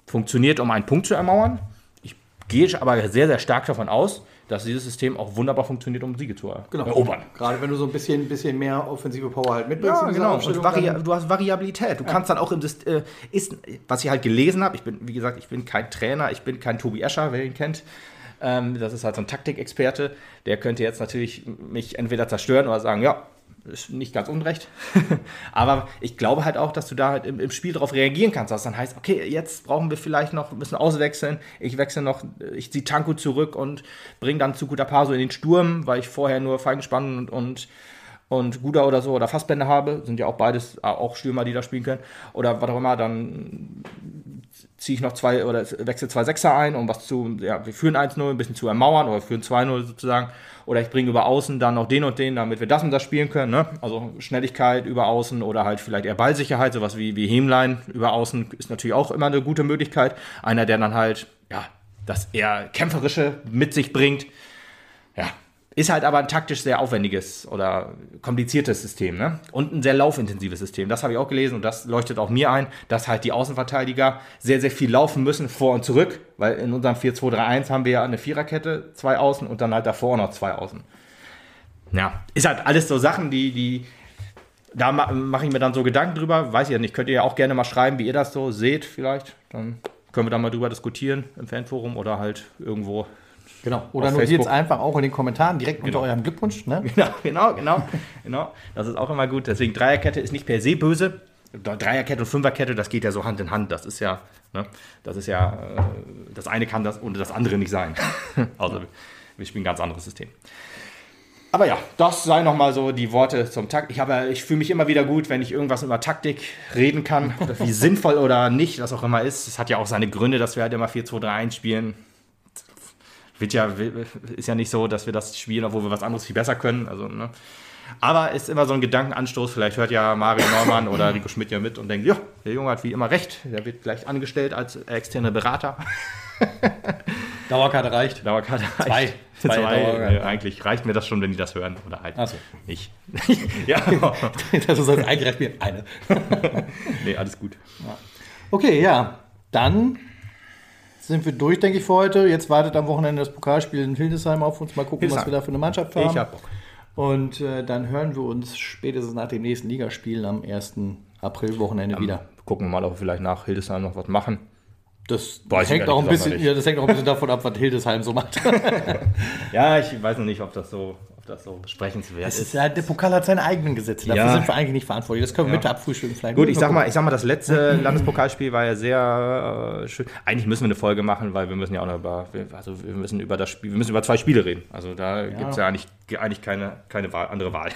Speaker 1: funktioniert, um einen Punkt zu ermauern. Ich gehe aber sehr, sehr stark davon aus, dass dieses System auch wunderbar funktioniert, um Siege zu
Speaker 2: genau. erobern. Gerade wenn du so ein bisschen, bisschen mehr offensive Power halt mitbringst.
Speaker 1: Ja, genau. Du hast Variabilität. Du ja. kannst dann auch im System, äh, ist, was ich halt gelesen habe, ich bin, wie gesagt, ich bin kein Trainer, ich bin kein Tobi Escher, wer ihn kennt. Ähm, das ist halt so ein Taktikexperte. Der könnte jetzt natürlich mich entweder zerstören oder sagen, ja, ist nicht ganz unrecht. Aber ich glaube halt auch, dass du da halt im, im Spiel darauf reagieren kannst, dass dann heißt, okay, jetzt brauchen wir vielleicht noch, müssen auswechseln. Ich wechsle noch, ich ziehe Tanko zurück und bringe dann zu guter Paso in den Sturm, weil ich vorher nur Feigenspannend und, und und Guda oder so oder Fassbänder habe, sind ja auch beides auch Stürmer, die da spielen können. Oder was auch immer, dann ziehe ich noch zwei oder wechsle zwei Sechser ein, um was zu, ja, wir führen 1-0, ein bisschen zu ermauern oder führen 2-0 sozusagen. Oder ich bringe über Außen dann noch den und den, damit wir das und das spielen können. Ne? Also Schnelligkeit über Außen oder halt vielleicht eher Ballsicherheit, sowas wie, wie Hemlein über Außen ist natürlich auch immer eine gute Möglichkeit. Einer, der dann halt, ja, das eher kämpferische mit sich bringt. Ja, ist halt aber ein taktisch sehr aufwendiges oder kompliziertes System, ne? Und ein sehr laufintensives System. Das habe ich auch gelesen und das leuchtet auch mir ein, dass halt die Außenverteidiger sehr, sehr viel laufen müssen, vor und zurück, weil in unserem 4-2-3-1 haben wir ja eine Viererkette, zwei Außen und dann halt davor noch zwei Außen. Ja, ist halt alles so Sachen, die, die, da mache ich mir dann so Gedanken drüber. Weiß ich ja nicht, könnt ihr ja auch gerne mal schreiben, wie ihr das so seht, vielleicht. Dann können wir da mal drüber diskutieren im Fanforum oder halt irgendwo
Speaker 2: Genau. Oder notiert es einfach auch in den Kommentaren direkt
Speaker 1: Genau.
Speaker 2: unter eurem Glückwunsch. Ne?
Speaker 1: Genau, genau, genau, genau. Das ist auch immer gut. Deswegen Dreierkette ist nicht per se böse. Dreierkette und Fünferkette, das geht ja so Hand in Hand. Das ist ja, ne, das ist ja, äh, das eine kann das ohne das andere nicht sein. also wir spielen ein ganz anderes System. Aber ja, das sei nochmal so die Worte zum Takt. Ich, habe, ich fühle mich immer wieder gut, wenn ich irgendwas über Taktik reden kann. Wie sinnvoll oder nicht, das auch immer ist. Es hat ja auch seine Gründe, dass wir halt immer 4-2-3-1 spielen. Wird ja, ist ja nicht so, dass wir das spielen, obwohl wir was anderes viel besser können. Also, ne? Aber ist immer so ein Gedankenanstoß. Vielleicht hört ja Mario Neumann oder Rico Schmidt ja mit und denkt, ja, der Junge hat wie immer recht. Der wird gleich angestellt als externer Berater.
Speaker 2: Dauerkarte reicht.
Speaker 1: Dauerkarte
Speaker 2: Zwei.
Speaker 1: reicht.
Speaker 2: Zwei
Speaker 1: Zwei, äh, eigentlich reicht mir das schon, wenn die das hören. Oder halt
Speaker 2: Ach so.
Speaker 1: nicht. ja, genau.
Speaker 2: das ist halt eingereicht mir eine.
Speaker 1: nee, alles gut.
Speaker 2: Okay, ja. Dann sind wir durch, denke ich, für heute. Jetzt wartet am Wochenende das Pokalspiel in Hildesheim auf uns. Mal gucken, was
Speaker 1: Hildesheim.
Speaker 2: wir da für eine Mannschaft haben.
Speaker 1: Ich hab Bock.
Speaker 2: Und äh, dann hören wir uns spätestens nach dem nächsten Ligaspiel am 1. April-Wochenende wieder.
Speaker 1: Gucken wir mal, ob wir vielleicht nach Hildesheim noch was machen.
Speaker 2: Das
Speaker 1: ich
Speaker 2: hängt, auch ein bisschen, ja, das hängt auch ein bisschen davon ab, was Hildesheim so macht.
Speaker 1: Ja, ich weiß noch nicht, ob das so, ob das so besprechenswert
Speaker 2: Es
Speaker 1: ist.
Speaker 2: ist ja, der Pokal hat seine eigenen Gesetze. Dafür
Speaker 1: Ja.
Speaker 2: sind wir eigentlich nicht verantwortlich. Das können wir mit abfrühstücken vielleicht.
Speaker 1: Gut, ich sag mal, ich sag mal, das letzte Landespokalspiel war ja sehr äh, schön. Eigentlich müssen wir eine Folge machen, weil wir müssen ja auch noch über, wir- also wir müssen über das Spiel, wir müssen über zwei Spiele reden. Also da gibt es ja eigentlich, eigentlich keine, keine Wahl, andere Wahl.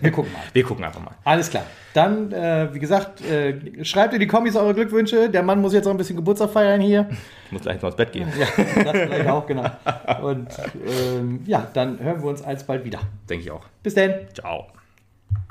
Speaker 2: Wir gucken mal.
Speaker 1: Wir gucken einfach mal.
Speaker 2: Alles klar. Dann, äh, wie gesagt, äh, schreibt in die Kommis eure Glückwünsche. Der Mann muss jetzt auch ein bisschen Geburtstag feiern hier.
Speaker 1: Ich muss gleich mal ins Bett gehen.
Speaker 2: Ja, das vielleicht auch, genau. Und ähm, ja, dann hören wir uns alsbald wieder.
Speaker 1: Denke ich auch.
Speaker 2: Bis dann.
Speaker 1: Ciao.